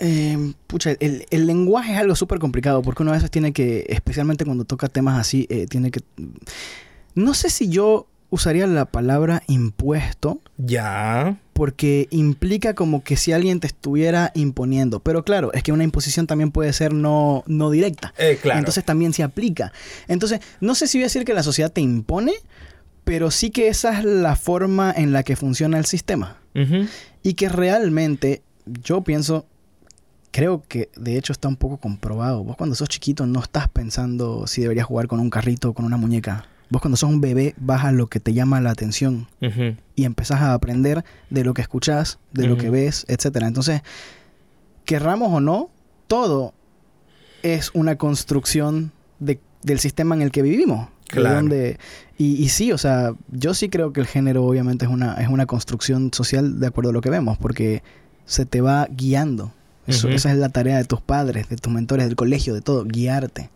Eh, pucha, el, el lenguaje es algo súper complicado porque uno a veces tiene que, especialmente cuando toca temas así, eh, tiene que... No sé si yo usaría la palabra impuesto Ya. porque implica como que si alguien te estuviera imponiendo. Pero claro, es que una imposición también puede ser no, no directa. Eh, claro. Entonces también se aplica. Entonces, no sé si voy a decir que la sociedad te impone, pero sí que esa es la forma en la que funciona el sistema. Y que realmente, yo pienso, creo que de hecho está un poco comprobado. Vos cuando sos chiquito no estás pensando si deberías jugar con un carrito o con una muñeca. Vos cuando sos un bebé vas a lo que te llama la atención y empezás a aprender de lo que escuchás, de lo que ves, etcétera. Entonces, querramos o no, todo es una construcción de- del sistema en el que vivimos. Claro. donde- y, y sí, o sea, yo sí creo que el género obviamente es una, es una construcción social de acuerdo a lo que vemos, porque se te va guiando. Eso-. Esa es la tarea de tus padres, de tus mentores, del colegio, de todo, guiarte.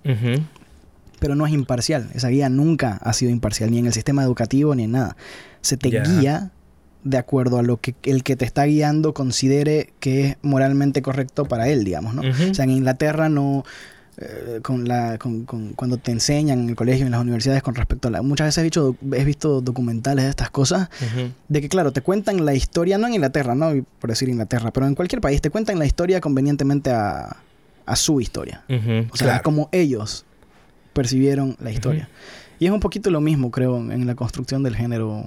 Pero no es imparcial. Esa guía nunca ha sido imparcial, ni en el sistema educativo, ni en nada. Se te guía de acuerdo a lo que el que te está guiando considere que es moralmente correcto para él, digamos, ¿no? O sea, en Inglaterra no... eh, con la, con, con- cuando te enseñan en el colegio, en las universidades con respecto a la... Muchas veces he visto, he visto documentales de estas cosas, de que claro, te cuentan la historia, no en Inglaterra, no por decir Inglaterra, pero en cualquier país, te cuentan la historia convenientemente a, a su historia. O sea, Claro. como ellos percibieron la historia. Y es un poquito lo mismo, creo, en- la construcción del género.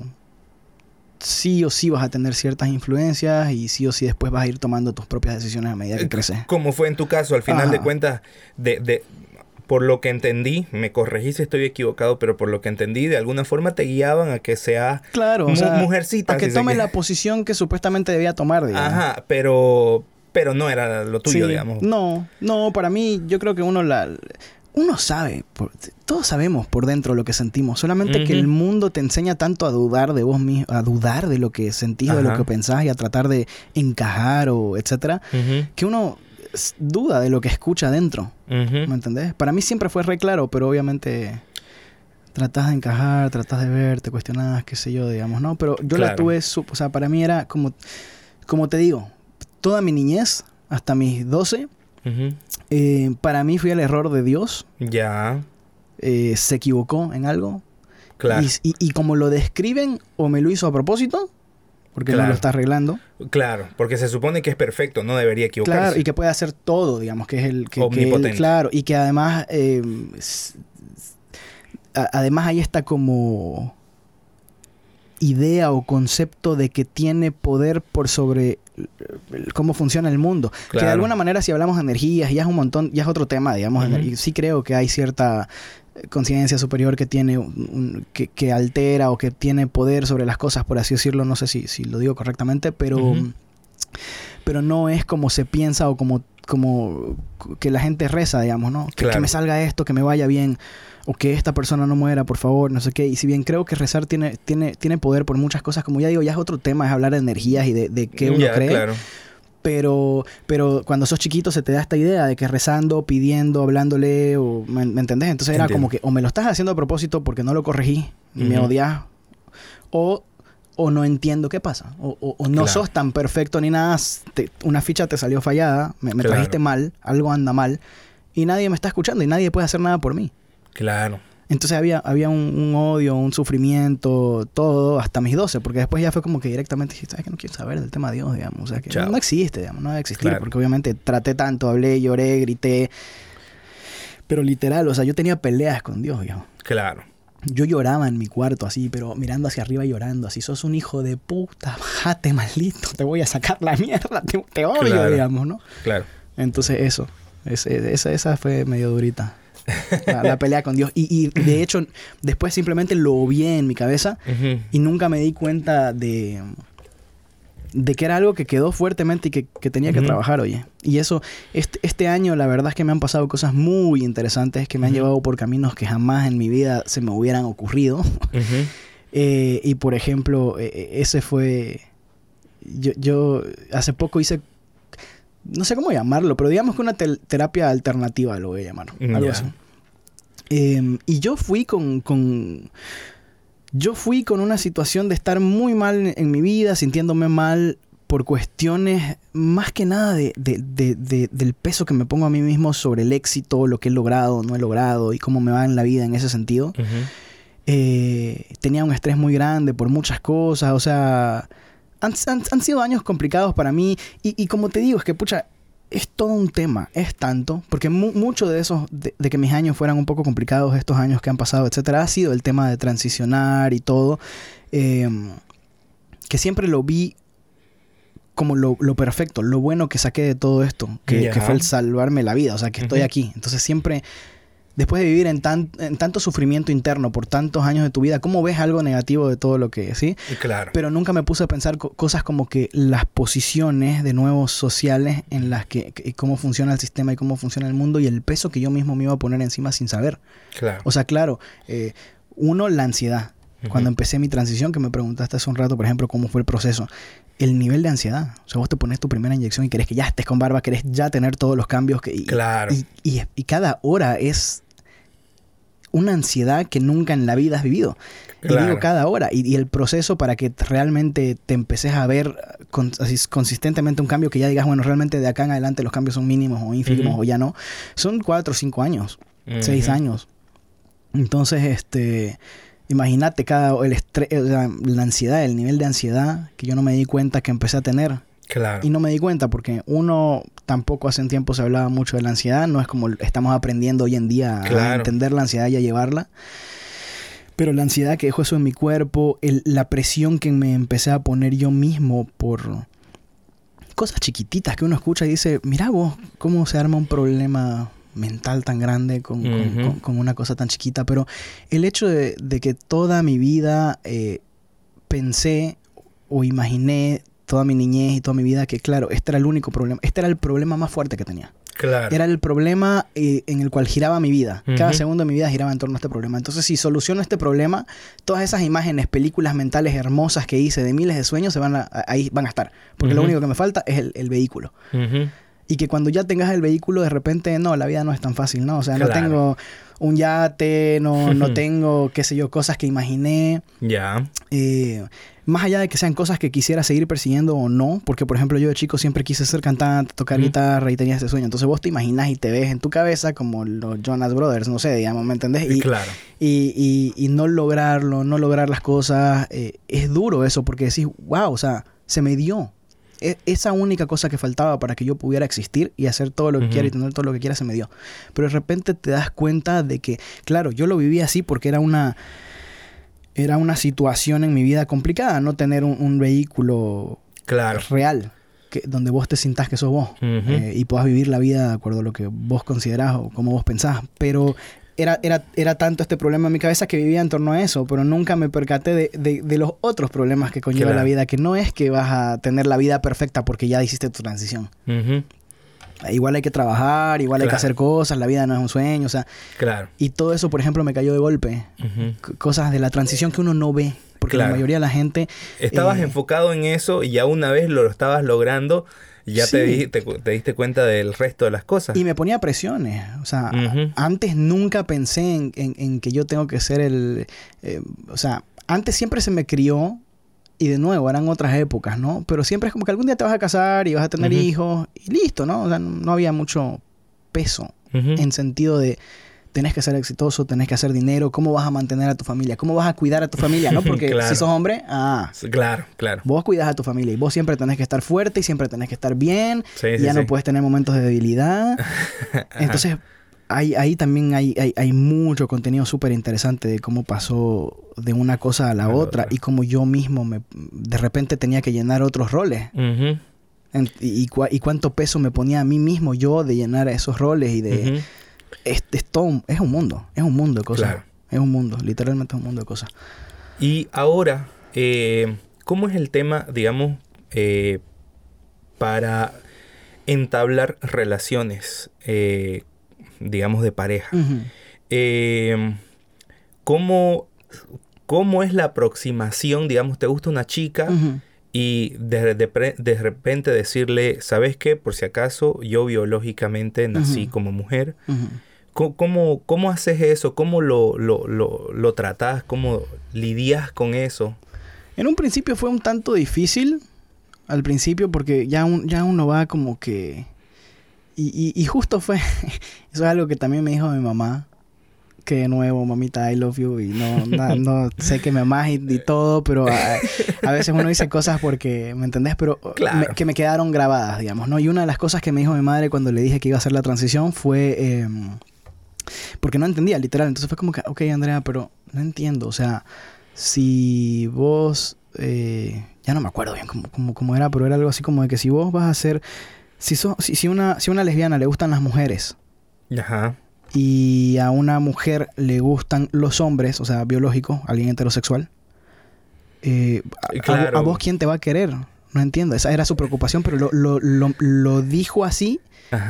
Sí o sí vas a tener ciertas influencias y sí o sí después vas a ir tomando tus propias decisiones a medida que Eh, creces. Como fue en tu caso, al final de cuentas, de, de, por lo que entendí, me corregí si estoy equivocado, pero por lo que entendí, de alguna forma te guiaban a que sea Claro, o sea, mujercita. para que si tome la posición que supuestamente debía tomar, digamos. Ajá, pero, pero no era lo tuyo, Sí. digamos. No, no, para mí yo creo que uno la uno sabe, por- todos sabemos por dentro lo que sentimos, solamente que el mundo te enseña tanto a dudar de vos mismo, a dudar de lo que sentís, de lo que pensás y a tratar de encajar o etcétera, que uno duda de lo que escucha adentro, ujú. ¿me entendés? Para mí siempre fue re claro, pero obviamente tratás de encajar, tratás de ver, te cuestionás, qué sé yo, digamos, ¿no? Pero yo la tuve, su- o sea, para mí era como, como te digo, toda mi niñez, hasta mis 12, Eh, para mí fue el error de Dios, Ya, eh, se equivocó en algo. claro. Y, y- y como lo describen, o me lo hizo a propósito, porque no lo está arreglando. Claro, porque se supone que es perfecto, no debería equivocarse. Claro, y que puede hacer todo, digamos, que es el que, que él- Omnipotente. claro, y que además, eh, a- además hay esta como idea o concepto de que tiene poder por sobre cómo funciona el mundo. Que de alguna manera si hablamos de energías, ya es un montón, ya es otro tema, digamos, y sí creo que hay cierta eh, conciencia superior que tiene un- que, que altera o que tiene poder sobre las cosas, por así decirlo, no sé si, si lo digo correctamente, pero pero no es como se piensa o como, como que la gente reza, digamos, ¿no? Que, me salga esto, que me vaya bien, o que esta persona no muera, por favor, no sé qué. Y si bien creo que rezar tiene, tiene, tiene poder por muchas cosas, como ya digo, ya es otro tema, es hablar de energías y de, de qué uno cree. claro. Pero, pero cuando sos chiquito se te da esta idea de que rezando, pidiendo, hablándole, o, ¿me, me entendés? Entonces era Entiendo. como que o me lo estás haciendo a propósito porque no lo corregí, y me odias, o, o no entiendo qué pasa, o, o- o no Claro. sos tan perfecto ni nada, te- una ficha te salió fallada, me, me Claro. trajiste mal, algo anda mal, y nadie me está escuchando y nadie puede hacer nada por mí. Claro. Entonces había, había un, un odio, un sufrimiento, todo, hasta mis 12, porque después ya fue como que directamente dije, ¿sabes que no quiero saber del tema de Dios, digamos? O sea, que Chao. no, existe, digamos, no debe existir, Claro. porque obviamente traté tanto, hablé, lloré, grité, pero literal, o sea, yo tenía peleas con Dios, digamos. Claro. Yo lloraba en mi cuarto así, pero mirando hacia arriba y llorando, así, sos un hijo de puta, bájate maldito, te voy a sacar la mierda, te, te odio, Claro. digamos, ¿no? Claro. Entonces eso, ese- esa, esa fue medio durita. La, la pelea con Dios. Y, y de hecho, después simplemente lo obvié en mi cabeza y nunca me di cuenta de, de que era algo que quedó fuertemente y que, que tenía que trabajar, oye. Y eso, este, este año la verdad es que me han pasado cosas muy interesantes que me han llevado por caminos que jamás en mi vida se me hubieran ocurrido. Eh, y por ejemplo, eh, eh, ese fue. Yo, yo hace poco hice. No sé cómo llamarlo, pero digamos que una terapia alternativa lo voy a llamar. Mm, Algo así. Eh, y yo fui con, con. Yo fui con una situación de estar muy mal en, mi vida, sintiéndome mal por cuestiones más que nada de, de- de- de- del peso que me pongo a mí mismo sobre el éxito, lo que he logrado, no he logrado y cómo me va en la vida en ese sentido. Eh, tenía un estrés muy grande por muchas cosas, o sea, han, han- han sido años complicados para mí y, y como te digo, es que pucha, es todo un tema, es tanto, porque mu- mucho de esos, de, de que mis años fueran un poco complicados, estos años que han pasado, etcétera, ha sido el tema de transicionar y todo, eh, que siempre lo vi como lo, lo perfecto, lo bueno que saqué de todo esto, que, que fue el salvarme la vida, o sea, que estoy aquí. Entonces siempre, después de vivir en, tan, en tanto sufrimiento interno por tantos años de tu vida, ¿cómo ves algo negativo de todo lo que, sí? Claro. Pero nunca me puse a pensar co- cosas como que las posiciones de nuevos sociales en las que, que- cómo funciona el sistema y cómo funciona el mundo y el peso que yo mismo me iba a poner encima sin saber. claro. O sea, claro, eh, uno, la ansiedad. Cuando empecé mi transición, que me preguntaste hace un rato, por ejemplo, cómo fue el proceso, el nivel de ansiedad. O sea, vos te pones tu primera inyección y querés que ya estés con barba, querés ya tener todos los cambios. Que, y, Claro. Y, y- y cada hora es una ansiedad que nunca en la vida has vivido. Y Claro. digo cada hora. Y, y el proceso para que realmente te empeces a ver con- así, consistentemente un cambio que ya digas, bueno, realmente de acá en adelante los cambios son mínimos o ínfimos o ya no. Son cuatro o cinco años seis años. Entonces, este, imagínate cada el estrés, la ansiedad, el nivel de ansiedad que yo no me di cuenta que empecé a tener. Claro. Y no me di cuenta porque uno tampoco hace un tiempo se hablaba mucho de la ansiedad, no es como estamos aprendiendo hoy en día a entender la ansiedad y a llevarla. Pero la ansiedad que dejó eso en mi cuerpo, el- la presión que me empecé a poner yo mismo por cosas chiquititas que uno escucha y dice, mira vos, cómo se arma un problema mental tan grande con, con- Ujú. con- con una cosa tan chiquita. Pero el hecho de, de que toda mi vida eh, pensé o imaginé toda mi niñez y toda mi vida que, claro, este era el único problema, este era el problema más fuerte que tenía. Claro. Era el problema eh, en el cual giraba mi vida. Cada segundo de mi vida giraba en torno a este problema. Entonces, si soluciono este problema, todas esas imágenes, películas mentales hermosas que hice de miles de sueños se van a, a- ahí van a estar. Porque lo único que me falta es el, el vehículo. Y que cuando ya tengas el vehículo, de repente, no, la vida no es tan fácil, ¿no? O sea, no tengo un yate, no, no tengo, qué sé yo, cosas que imaginé. Ya. Eh, más allá de que sean cosas que quisiera seguir persiguiendo o no, porque por ejemplo yo de chico siempre quise ser cantante, tocar guitarra y tenía ese sueño. Entonces vos te imaginas y te ves en tu cabeza como los Jonas Brothers, no sé, digamos, ¿me entendés? Y, claro. y, y- y no lograrlo, no lograr las cosas, eh, es duro eso, porque decís, wow, o sea, se me dio. E- esa única cosa que faltaba para que yo pudiera existir y hacer todo lo que quiera y tener todo lo que quiera se me dio. Pero de repente te das cuenta de que, claro, yo lo viví así porque era una, era una situación en mi vida complicada, no tener un, un vehículo Claro. real. Que, donde vos te sintás que sos vos eh, y puedas vivir la vida de acuerdo a lo que vos considerás o como vos pensás. Pero era, era, era tanto este problema en mi cabeza que vivía en torno a eso, pero nunca me percaté de, de- de los otros problemas que conlleva Claro. la vida, que no es que vas a tener la vida perfecta porque ya hiciste tu transición. Igual hay que trabajar, igual hay que hacer cosas, la vida no es un sueño, o sea, Claro. y todo eso, por ejemplo, me cayó de golpe. Cosas de la transición que uno no ve, porque Claro. la mayoría de la gente Estabas Eh, enfocado en eso y ya una vez lo estabas logrando, ya te, di- te, te diste cuenta del resto de las cosas. Y me ponía presiones. O sea, antes nunca pensé en, en- en que yo tengo que ser el... eh, o sea, antes siempre se me crió, y de nuevo, eran otras épocas, ¿no? Pero siempre es como que algún día te vas a casar y vas a tener hijos y listo, ¿no? O sea, no había mucho peso en sentido de tenés que ser exitoso, tenés que hacer dinero, cómo vas a mantener a tu familia, cómo vas a cuidar a tu familia, ¿no? Porque Claro. si sos hombre, ah, Claro, claro. vos cuidas a tu familia y vos siempre tenés que estar fuerte y siempre tenés que estar bien Sí, y sí, ya sí. no puedes tener momentos de debilidad. Entonces, ahí, ahí también hay, hay, hay mucho contenido súper interesante de cómo pasó de una cosa a la A la otra otra. y cómo yo mismo me, de repente tenía que llenar otros roles. En- y, y cua- y cuánto peso me ponía a mí mismo yo de llenar esos roles y de... Ujú. es, es todo un- es un mundo, es un mundo de cosas. Claro. Es un mundo, literalmente es un mundo de cosas. Y ahora, eh, ¿cómo es el tema, digamos, eh, para entablar relaciones, eh, digamos, de pareja? Eh, ¿cómo, ¿Cómo es la aproximación, digamos, te gusta una chica y de, de repente decirle, ¿sabes qué? Por si acaso, yo biológicamente nací como mujer. ¿Cómo, cómo, cómo haces eso? ¿Cómo lo, lo, lo, lo tratas? ¿Cómo lidias con eso? En un principio fue un tanto difícil al principio porque ya, ya uno va como que... Y, y, justo fue, eso es algo que también me dijo mi mamá, que de nuevo, mamita, I love you, y no, no, sé que me amas y, todo, pero a, veces uno dice cosas porque, ¿me entendés? Pero que me quedaron grabadas, digamos, ¿no? Y una de las cosas que me dijo mi madre cuando le dije que iba a hacer la transición fue, em, porque no entendía, literal, entonces fue como que, ok, Andrea, pero no entiendo, o sea, si vos, eh, ya no me acuerdo bien cómo, cómo, era, pero era algo así como de que si vos vas a hacer, si, so, si, si, una, si una lesbiana le gustan las mujeres, Ajá. y a una mujer le gustan los hombres, o sea, biológico, alguien heterosexual, eh, a, vos quién te va a querer? No entiendo, esa era su preocupación, pero lo, lo, lo, lo dijo así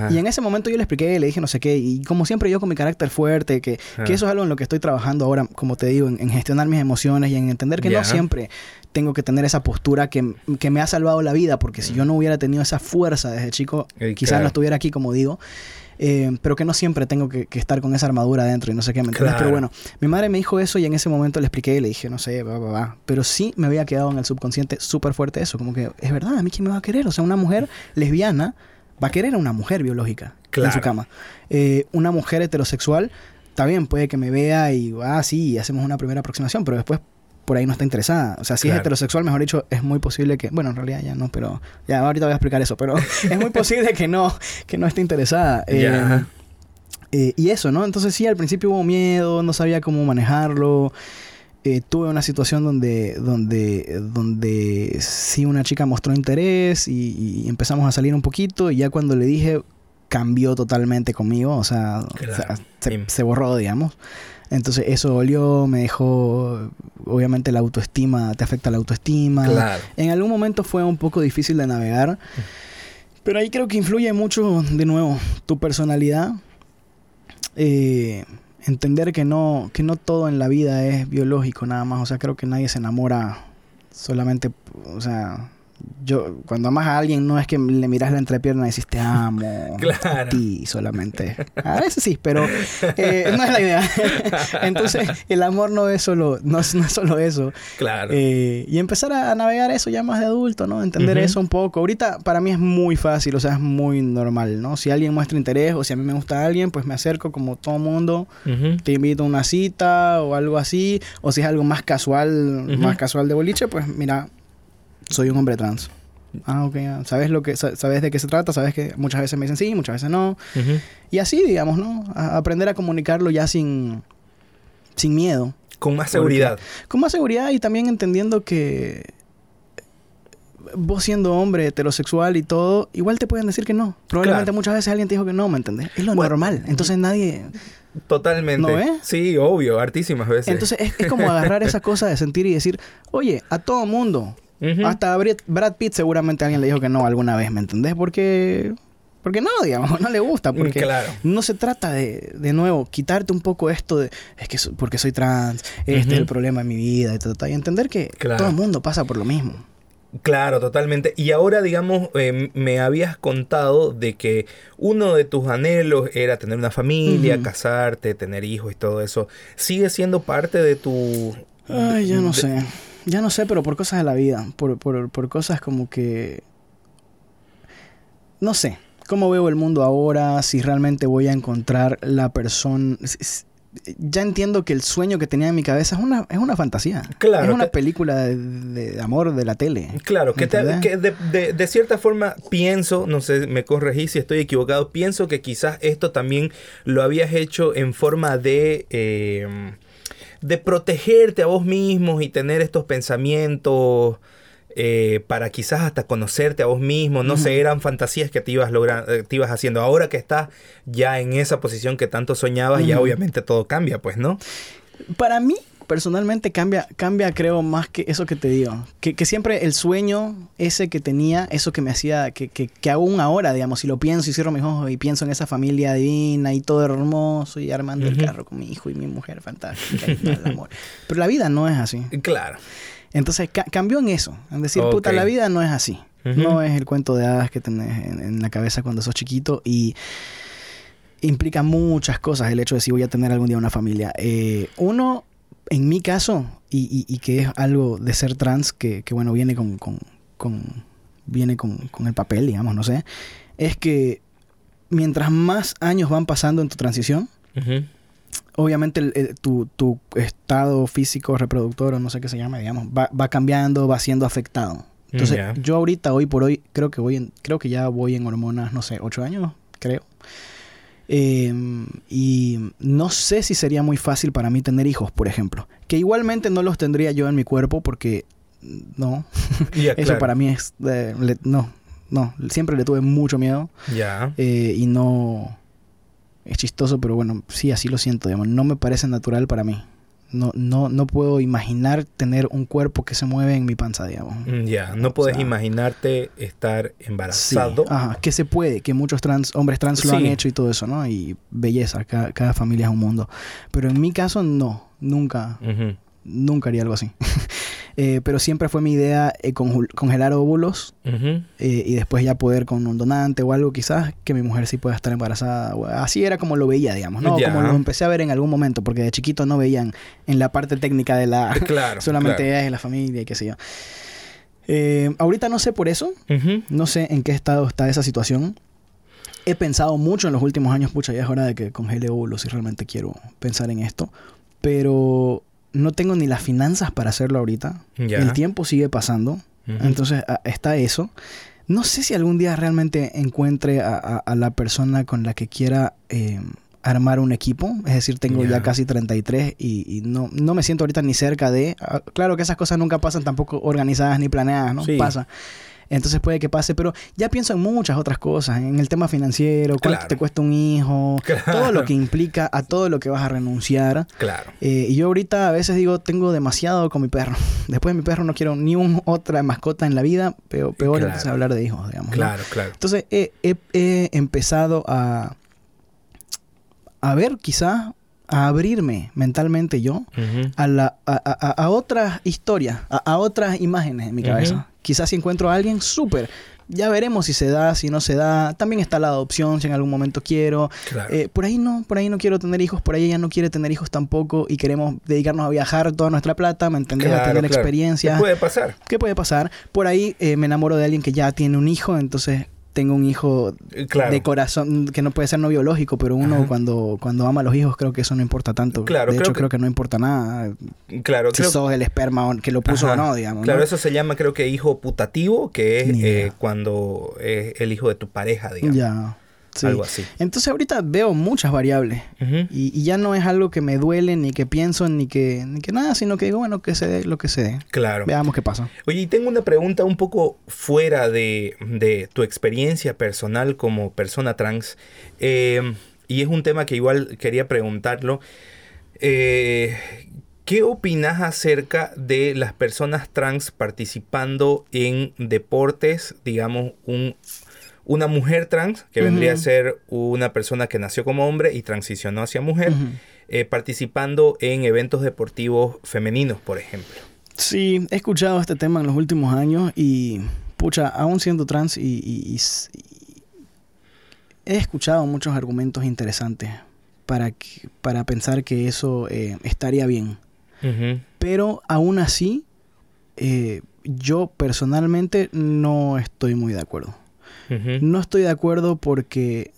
y en ese momento yo le expliqué, le dije no sé qué, y como siempre yo con mi carácter fuerte, que, que eso es algo en lo que estoy trabajando ahora, como te digo, en, gestionar mis emociones y en entender que no siempre tengo que tener esa postura que, que, me ha salvado la vida, porque si yo no hubiera tenido esa fuerza desde chico, quizás no estuviera aquí, como digo. Eh, pero que no siempre tengo que, estar con esa armadura adentro y no sé qué, ¿me entiendes? Pero bueno, mi madre me dijo eso y en ese momento le expliqué y le dije, no sé, va, va, va. Pero sí me había quedado en el subconsciente súper fuerte eso, como que es verdad, a mí quién me va a querer, o sea, una mujer lesbiana va a querer a una mujer biológica en su cama. Eh, una mujer heterosexual, está bien, puede que me vea y, ah, sí, hacemos una primera aproximación, pero después por ahí no está interesada. O sea, si es heterosexual, mejor dicho, es muy posible que, bueno, en realidad ya no, pero ya ahorita voy a explicar eso, pero es muy posible que no, que no esté interesada. Eh, eh, y eso, ¿no? Entonces sí, al principio hubo miedo, no sabía cómo manejarlo. Eh, tuve una situación donde, donde, donde sí una chica mostró interés y, empezamos a salir un poquito y ya cuando le dije cambió totalmente conmigo, o sea, se, borró, digamos. Entonces eso dolió, me dejó, obviamente la autoestima, te afecta la autoestima. En algún momento fue un poco difícil de navegar, pero ahí creo que influye mucho, de nuevo, tu personalidad. Eh, entender que no, que no todo en la vida es biológico nada más. O sea, creo que nadie se enamora solamente, o sea, yo cuando amas a alguien no es que le miras la entrepierna y dices te amo claro. a ti solamente. A veces sí pero eh, no es la idea. Entonces el amor no es solo no es, solo eso. Claro. Eh, y empezar a, navegar eso ya más de adulto no entender eso un poco. Ahorita para mí es muy fácil o sea es muy normal no si alguien muestra interés o si a mí me gusta alguien pues me acerco como todo mundo te invito a una cita o algo así o si es algo más casual más casual de boliche pues mira soy un hombre trans. Ah, ok. ¿Sabes, lo que, ¿Sabes de qué se trata? ¿Sabes que muchas veces me dicen sí, muchas veces no? Y así, digamos, ¿no? aprender a comunicarlo ya sin, sin miedo. Con más seguridad. con más seguridad y también entendiendo que vos siendo hombre heterosexual y todo, igual te pueden decir que no. Probablemente muchas veces alguien te dijo que no, ¿me entendés? Es lo normal. Entonces nadie... Totalmente. ¿No ves? Sí, obvio, hartísimas veces. Entonces es, es como agarrar esa cosa de sentir y decir, oye, a todo mundo, hasta Brad Pitt seguramente alguien le dijo que no alguna vez, ¿me entendés? Porque porque no, digamos, no le gusta. Mm, porque no se trata de, de nuevo, quitarte un poco esto de, es que porque soy trans, este es el problema en mi vida, y, y entender que todo el mundo pasa por lo mismo. Claro, totalmente. Y ahora, digamos, eh, me habías contado de que uno de tus anhelos era tener una familia, casarte, tener hijos y todo eso. ¿Sigue siendo parte de tu... Ay, ya no sé. Ya no sé, pero por cosas de la vida. Por, por, por cosas como que... No sé. ¿Cómo veo el mundo ahora? Si realmente voy a encontrar la persona... Ya entiendo que el sueño que tenía en mi cabeza es una, es una fantasía. Claro. Es una película de, amor de la tele. Claro, que, que de, de, cierta forma pienso, no sé, me corregí si estoy equivocado, pienso que quizás esto también lo habías hecho en forma de... Eh, de protegerte a vos mismos y tener estos pensamientos eh, para quizás hasta conocerte a vos mismo, no sé, eran fantasías que te ibas, logrando, eh, te ibas haciendo. Ahora que estás ya en esa posición que tanto soñabas, ya obviamente todo cambia, pues, ¿no? Para mí, personalmente cambia, cambia creo más que eso que te digo. Que, siempre el sueño ese que tenía, eso que me hacía, que, que, que, aún ahora, digamos, si lo pienso y cierro mis ojos y pienso en esa familia divina y todo hermoso y armando el carro con mi hijo y mi mujer fantástica y el amor. Pero la vida no es así. Claro. Entonces cambió en eso. En decir, puta, la vida no es así. No es el cuento de hadas que tenés en la cabeza cuando sos chiquito y implica muchas cosas el hecho de si voy a tener algún día una familia. Eh, uno, en mi caso, y, y, que es algo de ser trans que, que bueno, viene con, con, con viene con, con el papel, digamos, no sé, es que mientras más años van pasando en tu transición, obviamente el- el- tu, tu estado físico, reproductor o no sé qué se llama, digamos, va, va cambiando, va siendo afectado. Entonces, yo ahorita, hoy por hoy, creo que voy en, creo que ya voy en hormonas, no sé, ocho años, creo. Eh, y no sé si sería muy fácil para mí tener hijos, por ejemplo. Que igualmente no los tendría yo en mi cuerpo porque mm, no. Eso claro. para mí es... eh, le- no, no. Siempre le tuve mucho miedo. Ya. Eh, y no... Es chistoso, pero bueno, sí, así lo siento, digamos. No me parece natural para mí. No, no, no puedo imaginar tener un cuerpo que se mueve en mi panza, digamos. Mm, Ya, no puedes sea- imaginarte estar Sí, embarazado. ajá, que se puede, que muchos trans, hombres trans lo han hecho y todo eso, ¿no? Y belleza, cada, cada familia es un mundo. Pero en mi caso, no, nunca. Nunca haría algo así. Eh, pero siempre fue mi idea eh, congelar óvulos eh, y después ya poder con un donante o algo quizás que mi mujer sí pueda estar embarazada. Así era como lo veía, digamos, ¿no? Como lo empecé a ver en algún momento, porque de chiquito no veían en la parte técnica de la... Claro. solamente claro. y la familia y qué sé yo. Eh, ahorita no sé por eso, no sé en qué estado está esa situación. He pensado mucho en los últimos años, pucha, ya es hora de que congele óvulos si realmente quiero pensar en esto. Pero no tengo ni las finanzas para hacerlo ahorita. El tiempo sigue pasando. Ujú. Entonces ah, está eso. No sé si algún día realmente encuentre a, a- a la persona con la que quiera eh, armar un equipo. Es decir, tengo ya Ya. casi 33 y, y no, no me siento ahorita ni cerca de... ah, claro que esas cosas nunca pasan tampoco organizadas ni planeadas, ¿no? Sí. Pasa. Entonces puede que pase, pero ya pienso en muchas otras cosas, en el tema financiero, cuánto Claro. te cuesta un hijo, Claro. todo lo que implica a todo lo que vas a renunciar. Claro. Eh, y yo ahorita a veces digo, tengo demasiado con mi perro. Después de mi perro no quiero ni un, otra mascota en la vida, pero peor Claro. entonces hablar de hijos, digamos. ¿no? Claro, claro. Entonces he, he- he empezado a, a ver quizás, a abrirme mentalmente yo a, la, a, a- a otras historias, a, otras imágenes en mi cabeza. Quizás si encuentro a alguien, súper. Ya veremos si se da, si no se da. También está la adopción, si en algún momento quiero. Claro. Eh, por ahí no, por ahí no quiero tener hijos, por ahí ella no quiere tener hijos tampoco y queremos dedicarnos a viajar toda nuestra plata, ¿me entendés? a tener claro. experiencias. ¿Qué puede pasar? ¿Qué puede pasar? Por ahí eh, me enamoro de alguien que ya tiene un hijo, entonces tengo un hijo Eh, Claro. de corazón, que no puede ser no biológico, pero uno Ajá. cuando, cuando ama a los hijos creo que eso no importa tanto. Claro, de creo hecho, que- creo que no importa nada Claro, si creo sos el esperma que lo puso Ajá. o no, digamos. Claro, ¿no? eso se llama creo que hijo putativo, que es eh, cuando es el hijo de tu pareja, digamos. Ya. Sí. Algo así. Entonces ahorita veo muchas variables. Y, y ya no es algo que me duele, ni que pienso, ni que, ni que nada, sino que digo, bueno, que se dé lo que se dé. Claro. Veamos qué pasa. Oye, y tengo una pregunta un poco fuera de, de tu experiencia personal como persona trans. eh, y es un tema que igual quería preguntarlo. Eh, ¿Qué opinas acerca de las personas trans participando en deportes, digamos, un, una mujer trans, que vendría a ser una persona que nació como hombre y transicionó hacia mujer, eh, participando en eventos deportivos femeninos, por ejemplo? Sí, he escuchado este tema en los últimos años y, pucha, aún siendo trans y, y- y s- y he escuchado muchos argumentos interesantes para, que- para pensar que eso eh, estaría bien. Pero aún así, eh, yo personalmente no estoy muy de acuerdo. No estoy de acuerdo porque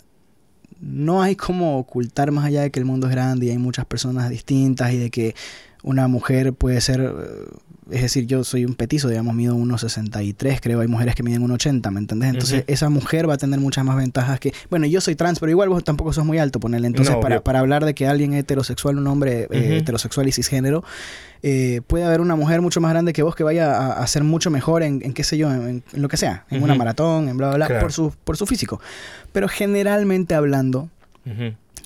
no hay como ocultar más allá de que el mundo es grande y hay muchas personas distintas y de que una mujer puede ser, eh, es decir, yo soy un petizo, digamos, mido 1,63, creo, hay mujeres que miden 1,80, ¿me entendés? Entonces esa mujer va a tener muchas más ventajas que, bueno, yo soy trans, pero igual vos tampoco sos muy alto, ponele. Entonces, No, para, para hablar de que alguien heterosexual, un hombre eh, heterosexual y cisgénero, eh, puede haber una mujer mucho más grande que vos que vaya a, a ser mucho mejor en, en qué sé yo, en, en lo que sea, en una maratón, en bla, bla, bla, Claro. por, su, por su físico. Pero generalmente hablando,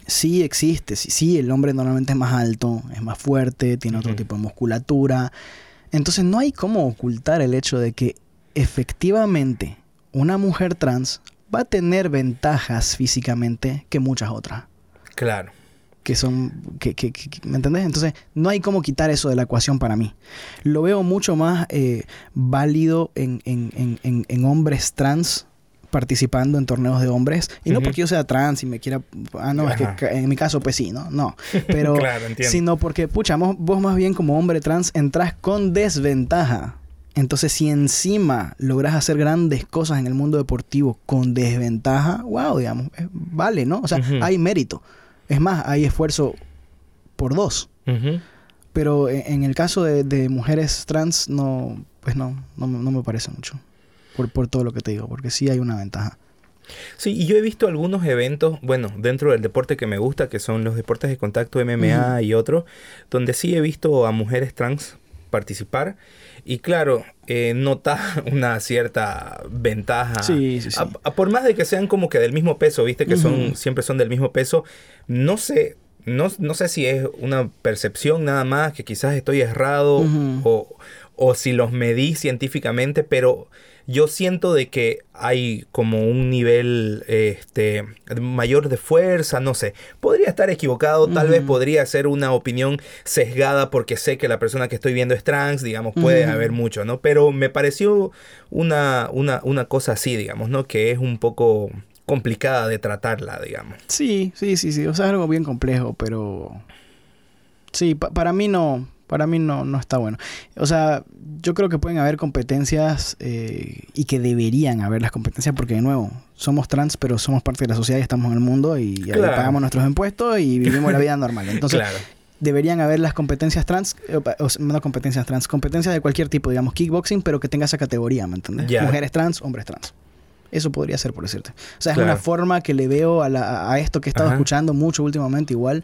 sí existe, sí, sí, el hombre normalmente es más alto, es más fuerte, tiene otro tipo de musculatura. Entonces no hay cómo ocultar el hecho de que efectivamente una mujer trans va a tener ventajas físicamente que muchas otras Claro. que son, que, que- que- ¿me entendés? Entonces, no hay cómo quitar eso de la ecuación para mí. Lo veo mucho más eh, válido en- en- en- en hombres trans participando en torneos de hombres. Y no porque yo sea trans y me quiera... Ah, no, es que en mi caso pues sí, ¿no? No. Pero... Claro, entiendo. Sino porque, pucha, vos, vos más bien como hombre trans entras con desventaja Entonces, si encima logras hacer grandes cosas en el mundo deportivo con desventaja, wow, digamos, eh, vale, ¿no? O sea, hay mérito. Es más, hay esfuerzo por dos. Pero e- en el caso de, de mujeres trans, no, pues no, no, no me parece mucho. Por, por todo lo que te digo, porque sí hay una ventaja. Sí, y yo he visto algunos eventos, bueno, dentro del deporte que me gusta, que son los deportes de contacto MMA y otros, donde sí he visto a mujeres trans participar. Y claro, eh, nota una cierta ventaja. Sí, sí, sí. A- a- por más de que sean como que del mismo peso, viste que son siempre son del mismo peso, no sé, no, no sé si es una percepción nada más, que quizás estoy errado o, o si los medí científicamente, pero yo siento de que hay como un nivel este mayor de fuerza, no sé. Podría estar equivocado, tal vez podría ser una opinión sesgada porque sé que la persona que estoy viendo es trans, digamos, puede haber mucho, ¿no? Pero me pareció una, una, una cosa así, digamos, ¿no? Que es un poco complicada de tratarla, digamos. Sí, sí, sí, sí. O sea, es algo bien complejo, pero... Sí, pa- para mí no... Para mí no, no está bueno. O sea, yo creo que pueden haber competencias eh, y que deberían haber las competencias porque, de nuevo, somos trans, pero somos parte de la sociedad y estamos en el mundo y, Claro. pagamos nuestros impuestos y vivimos la vida normal. Entonces, claro. deberían haber las competencias trans, eh, o no competencias trans, competencias de cualquier tipo, digamos, kickboxing, pero que tenga esa categoría, ¿me entiendes? Mujeres trans, hombres trans. Eso podría ser, por decirte. O sea, es Claro. una forma que le veo a, la- a esto que he estado Ajá. escuchando mucho últimamente, igual.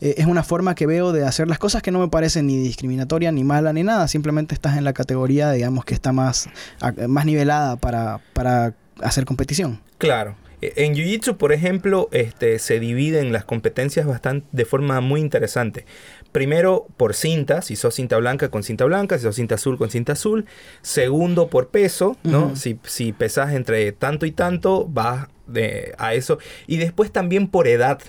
eh, es una forma que veo de hacer las cosas que no me parecen ni discriminatoria, ni mala, ni nada. Simplemente estás en la categoría, digamos, que está más, a- más nivelada para, para hacer competición. Claro. E- En Jiu-Jitsu, por ejemplo, este, se dividen las competencias bastante, de forma muy interesante. Primero, por cinta, si sos cinta blanca con cinta blanca, si sos cinta azul con cinta azul. Segundo, por peso, ¿no? Si, si pesas entre tanto y tanto, vas de, a eso. Y después también por edad.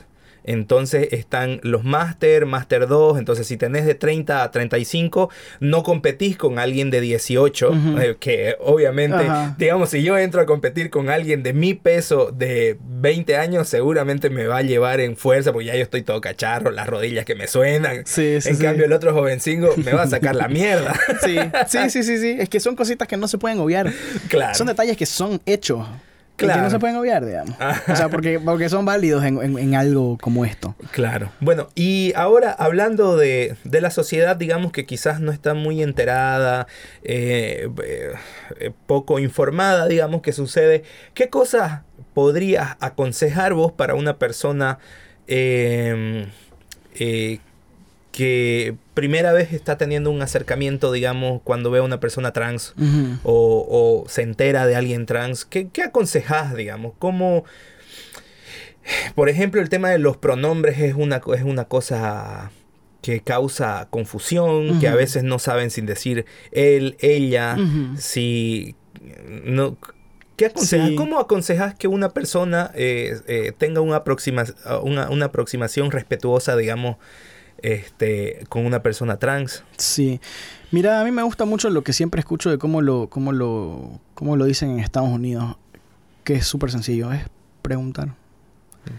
Entonces están los Master, Master 2. Entonces, si tenés de 30 a 35, no competís con alguien de 18. Ujú. eh, que obviamente, digamos, si yo entro a competir con alguien de mi peso de 20 años, seguramente me va a llevar en fuerza, porque ya yo estoy todo cacharro, las rodillas que me suenan. Sí, sí, en sí. cambio, el otro jovencingo me va a sacar la mierda. Sí, sí, sí, sí, sí. Es que son cositas que no se pueden obviar. claro. Son detalles que son hechos. Claro. que no se pueden obviar, digamos. Ajá. O sea, porque, porque son válidos en, en- en algo como esto. Claro. Bueno, y ahora hablando de, de la sociedad, digamos que quizás no está muy enterada, eh, eh, eh, poco informada, digamos, que sucede, ¿qué cosas podrías aconsejar vos para una persona eh, eh, que primera vez está teniendo un acercamiento, digamos, cuando ve a una persona trans? O, o se entera de alguien trans, ¿qué, qué aconsejás, digamos? ¿Cómo, por ejemplo, el tema de los pronombres es una, es una cosa que causa confusión, que a veces no saben sin decir él, ella, si no... ¿Qué aconsejas? Sí. ¿Cómo aconsejas que una persona eh, eh, tenga una, aproxima, una, una aproximación respetuosa, digamos, este, con una persona trans? Sí. Mira, a mí me gusta mucho lo que siempre escucho de cómo lo, cómo lo, cómo lo dicen en Estados Unidos, que es súper sencillo, es preguntar.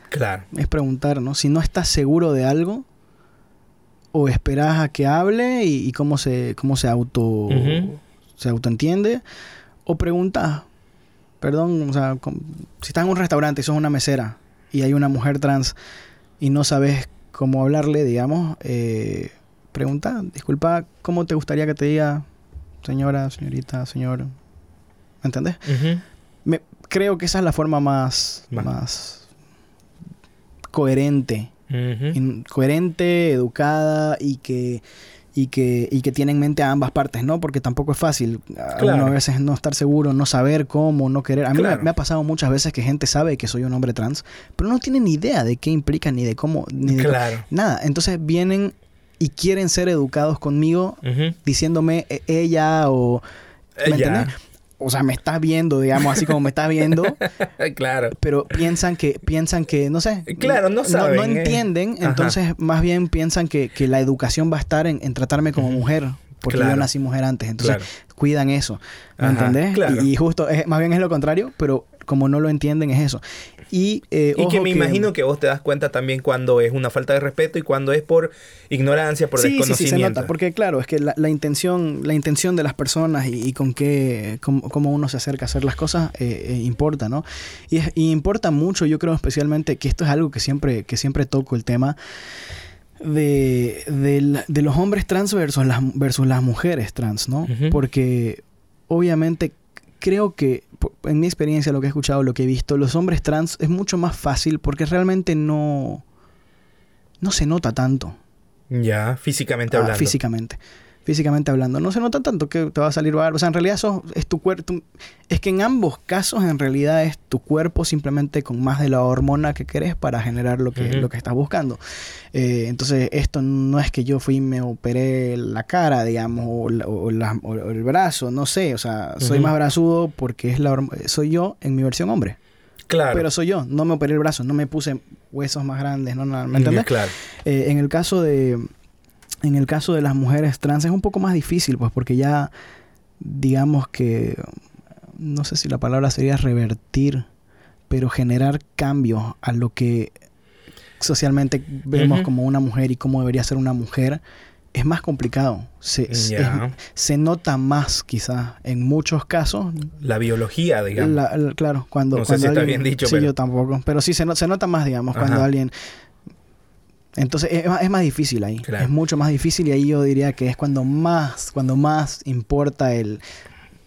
Claro. Es preguntar, ¿no? Si no estás seguro de algo, o esperas a que hable y, y cómo se, cómo se auto se autoentiende, o preguntas. Perdón, o sea, si estás en un restaurante y sos una mesera y hay una mujer trans y no sabes cómo hablarle, digamos, eh, pregunta, disculpa, ¿cómo te gustaría que te diga señora, señorita, señor? ¿Me entendés? Me, creo que esa es la forma más, más coherente coherente, educada y que, y que, y que tiene en mente a ambas partes, ¿no? Porque tampoco es fácil. Claro. a veces no estar seguro, no saber cómo, no querer. A mí me- Claro. me, ha pasado muchas veces que gente sabe que soy un hombre trans, pero no tiene ni idea de qué implica, ni de cómo, ni de Claro. nada. Entonces vienen y quieren ser educados conmigo diciéndome "E- ella o... ¿Me entiendes? O sea, me estás viendo, digamos, así como me estás viendo, claro. pero piensan que, piensan que, no sé. Claro, no saben, No, eh. entienden, entonces más bien piensan que, que la educación va a estar en, en tratarme como mujer, porque Claro. yo nací mujer antes, entonces Claro. cuidan eso, ¿me Ajá, entendés? claro. Y, y justo, es, más bien es lo contrario, pero como no lo entienden es eso. Y, eh, Y que me imagino que vos te das cuenta también cuando es una falta de respeto y cuando es por ignorancia, por sí, sí, sí, desconocimiento. se nota, porque claro, es que la, la intención, la intención de las personas y, y con qué, cómo, cómo uno se acerca a hacer las cosas eh, eh, importa, ¿no? Y, es- y importa mucho, yo creo especialmente que esto es algo que siempre, que siempre toco el tema de, de los hombres trans versus las, versus las mujeres trans, ¿no? Porque obviamente creo que en mi experiencia, lo que he escuchado, lo que he visto, los hombres trans es mucho más fácil porque realmente no, no se nota tanto. Ya, físicamente Ah, hablando. físicamente. Físicamente hablando. No se nota tanto que te va a salir barba. O sea, en realidad eso es tu cuerpo. Es que en ambos casos, en realidad, es tu cuerpo simplemente con más de la hormona que querés para generar lo que, Ujú. lo que estás buscando. Eh, entonces, esto no es que yo fui y me operé la cara, digamos, o, la- o la- o el brazo, no sé. O sea, soy más brazudo porque es la soy yo en mi versión hombre. Claro. Pero soy yo. No me operé el brazo, no me puse huesos más grandes, no, nada, ¿me Ya, entendés? Claro. Eh, en el caso de en el caso de las mujeres trans es un poco más difícil pues porque ya digamos que no sé si la palabra sería revertir pero generar cambios a lo que socialmente vemos como una mujer y cómo debería ser una mujer es más complicado se, es- se nota más quizás en muchos casos La biología, digamos. la- la- claro, cuando. No sé cuando si está bien dicho, Sí, pero- yo tampoco. Pero sí se, no- se nota más, digamos, cuando alguien. Entonces es, más- es más difícil ahí. Claro. Es mucho más difícil y ahí yo diría que es cuando más, cuando más importa el.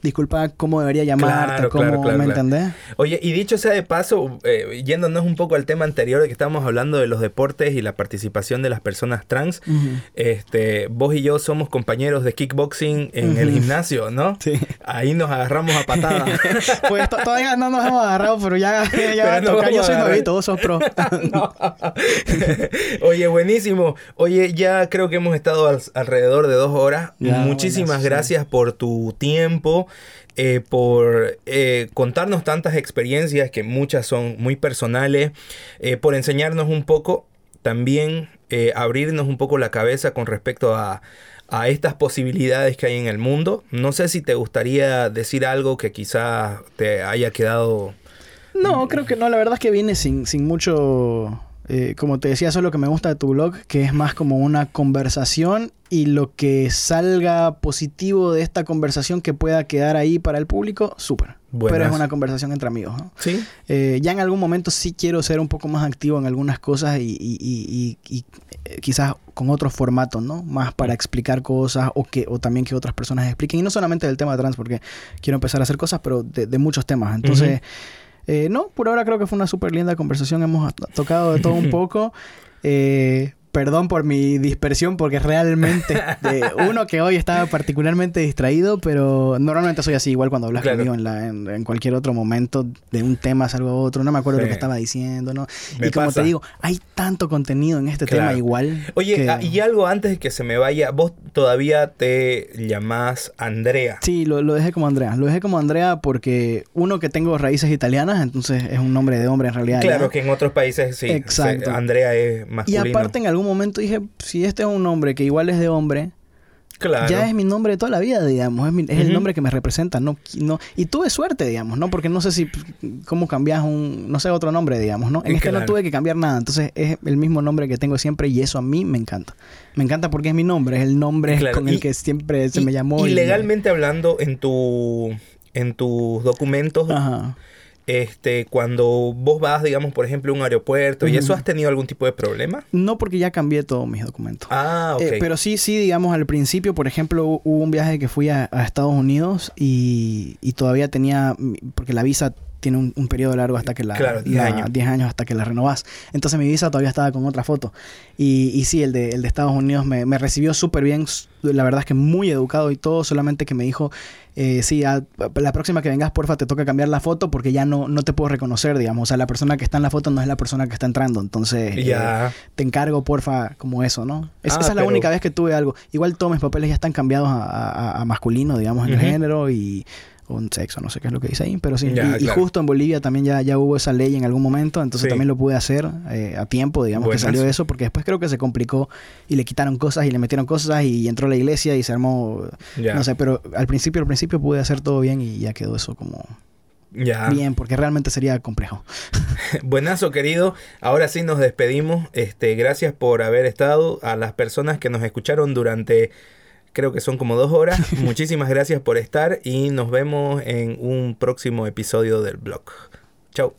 Disculpa, ¿cómo debería llamarte? Claro, ¿Cómo, claro, claro, ¿Me entendés? Oye, y dicho sea de paso, eh, yéndonos un poco al tema anterior de que estábamos hablando de los deportes y la participación de las personas trans, este, vos y yo somos compañeros de kickboxing en el gimnasio, ¿no? Sí. Ahí nos agarramos a patadas. Pues to- todavía no nos hemos agarrado, pero ya, ya va a tocar. Yo soy nuevito, vos sos pro. Oye, buenísimo. Oye, ya creo que hemos estado al- alrededor de dos horas. Ya, Muchísimas buenas, sí. gracias por tu tiempo, eh, por eh, contarnos tantas experiencias que muchas son muy personales, eh, por enseñarnos un poco, también abrirnos un poco la cabeza con respecto a, a estas posibilidades que hay en el mundo. No sé si te gustaría decir algo que quizás te haya quedado... No, creo que no. La verdad es que viene sin, sin mucho... eh, como te decía, eso es lo que me gusta de tu blog, que es más como una conversación y lo que salga positivo de esta conversación que pueda quedar ahí para el público, súper. Pero es una conversación entre amigos. ¿no? Sí. Eh, ya en algún momento sí quiero ser un poco más activo en algunas cosas y, y- y- y- y, eh, quizás con otros formatos, ¿no? Más para explicar cosas o que o también que otras personas expliquen. Y no solamente del tema trans, porque quiero empezar a hacer cosas, pero de, de muchos temas. Entonces, eh, no, por ahora creo que fue una súper linda conversación. Hemos to- tocado de todo un poco. Eh, perdón por mi dispersión, porque realmente, de uno que hoy estaba particularmente distraído, pero normalmente soy así, igual cuando hablas Claro. conmigo en, la- en, en cualquier otro momento, de un tema salgo a otro, no me acuerdo Sí. lo que estaba diciendo, ¿no? Me y como pasa. te digo, hay tanto contenido en este Claro. tema igual. Oye, que- ah, y algo antes de que se me vaya, vos todavía te llamás Andrea. Sí, lo, lo dejé como Andrea. Lo dejé como Andrea porque uno que tengo raíces italianas, entonces es un nombre de hombre en realidad. Claro que en otros países sí. Exacto. se- Andrea es Y masculino. aparte en algún momento dije, si este es un nombre que igual es de hombre, claro. ya es mi nombre de toda la vida, digamos. Es, mi- es el nombre que me representa. No, no, y tuve suerte, digamos, ¿no? Porque no sé si, cómo cambias un, no sé, otro nombre, digamos, ¿no? En este no Claro. tuve que cambiar nada. Entonces es el mismo nombre que tengo siempre y eso a mí me encanta. Me encanta porque es mi nombre, es el nombre Claro. con el que siempre se Y- me llamó. Y y- legalmente hablando, en tu en tus documentos, Ajá. Este, cuando vos vas, digamos, por ejemplo, a un aeropuerto, ¿y eso has tenido algún tipo de problema? No porque ya cambié todos mis documentos. Ah, ok. Eh, pero sí, sí, digamos, al principio, por ejemplo, hu- hubo un viaje que fui a, a Estados Unidos y, y todavía tenía, porque la visa tiene un, un periodo largo hasta que la... Claro, 10 la- años. 10 años hasta que la renovás. Entonces mi visa todavía estaba con otra foto. Y, y sí, el de, el de Estados Unidos me, me recibió súper bien. La verdad es que muy educado y todo, solamente que me dijo, eh, sí, a- la próxima que vengas, porfa, te toca cambiar la foto porque ya no, no te puedo reconocer, digamos. O sea, la persona que está en la foto no es la persona que está entrando. Entonces... eh, ya. te encargo, porfa, como eso, ¿no? Es- Ah, esa es la pero- única vez que tuve algo. Igual todos mis papeles ya están cambiados a, a- a masculino, digamos, en el género y o en sexo, no sé qué es lo que dice ahí, pero sí. Ya, y, justo en Bolivia también ya, ya hubo esa ley en algún momento, entonces Sí. también lo pude hacer eh, a tiempo, digamos, Buenas. que salió eso, porque después creo que se complicó y le quitaron cosas y le metieron cosas y entró la iglesia y se armó, ya. no sé, pero al principio, al principio pude hacer todo bien y ya quedó eso como Ya. bien, porque realmente sería complejo. Buenazo, querido. Ahora sí nos despedimos. Este, gracias por haber estado. A las personas que nos escucharon durante, creo que son como dos horas. Muchísimas gracias por estar y nos vemos en un próximo episodio del blog. Chao.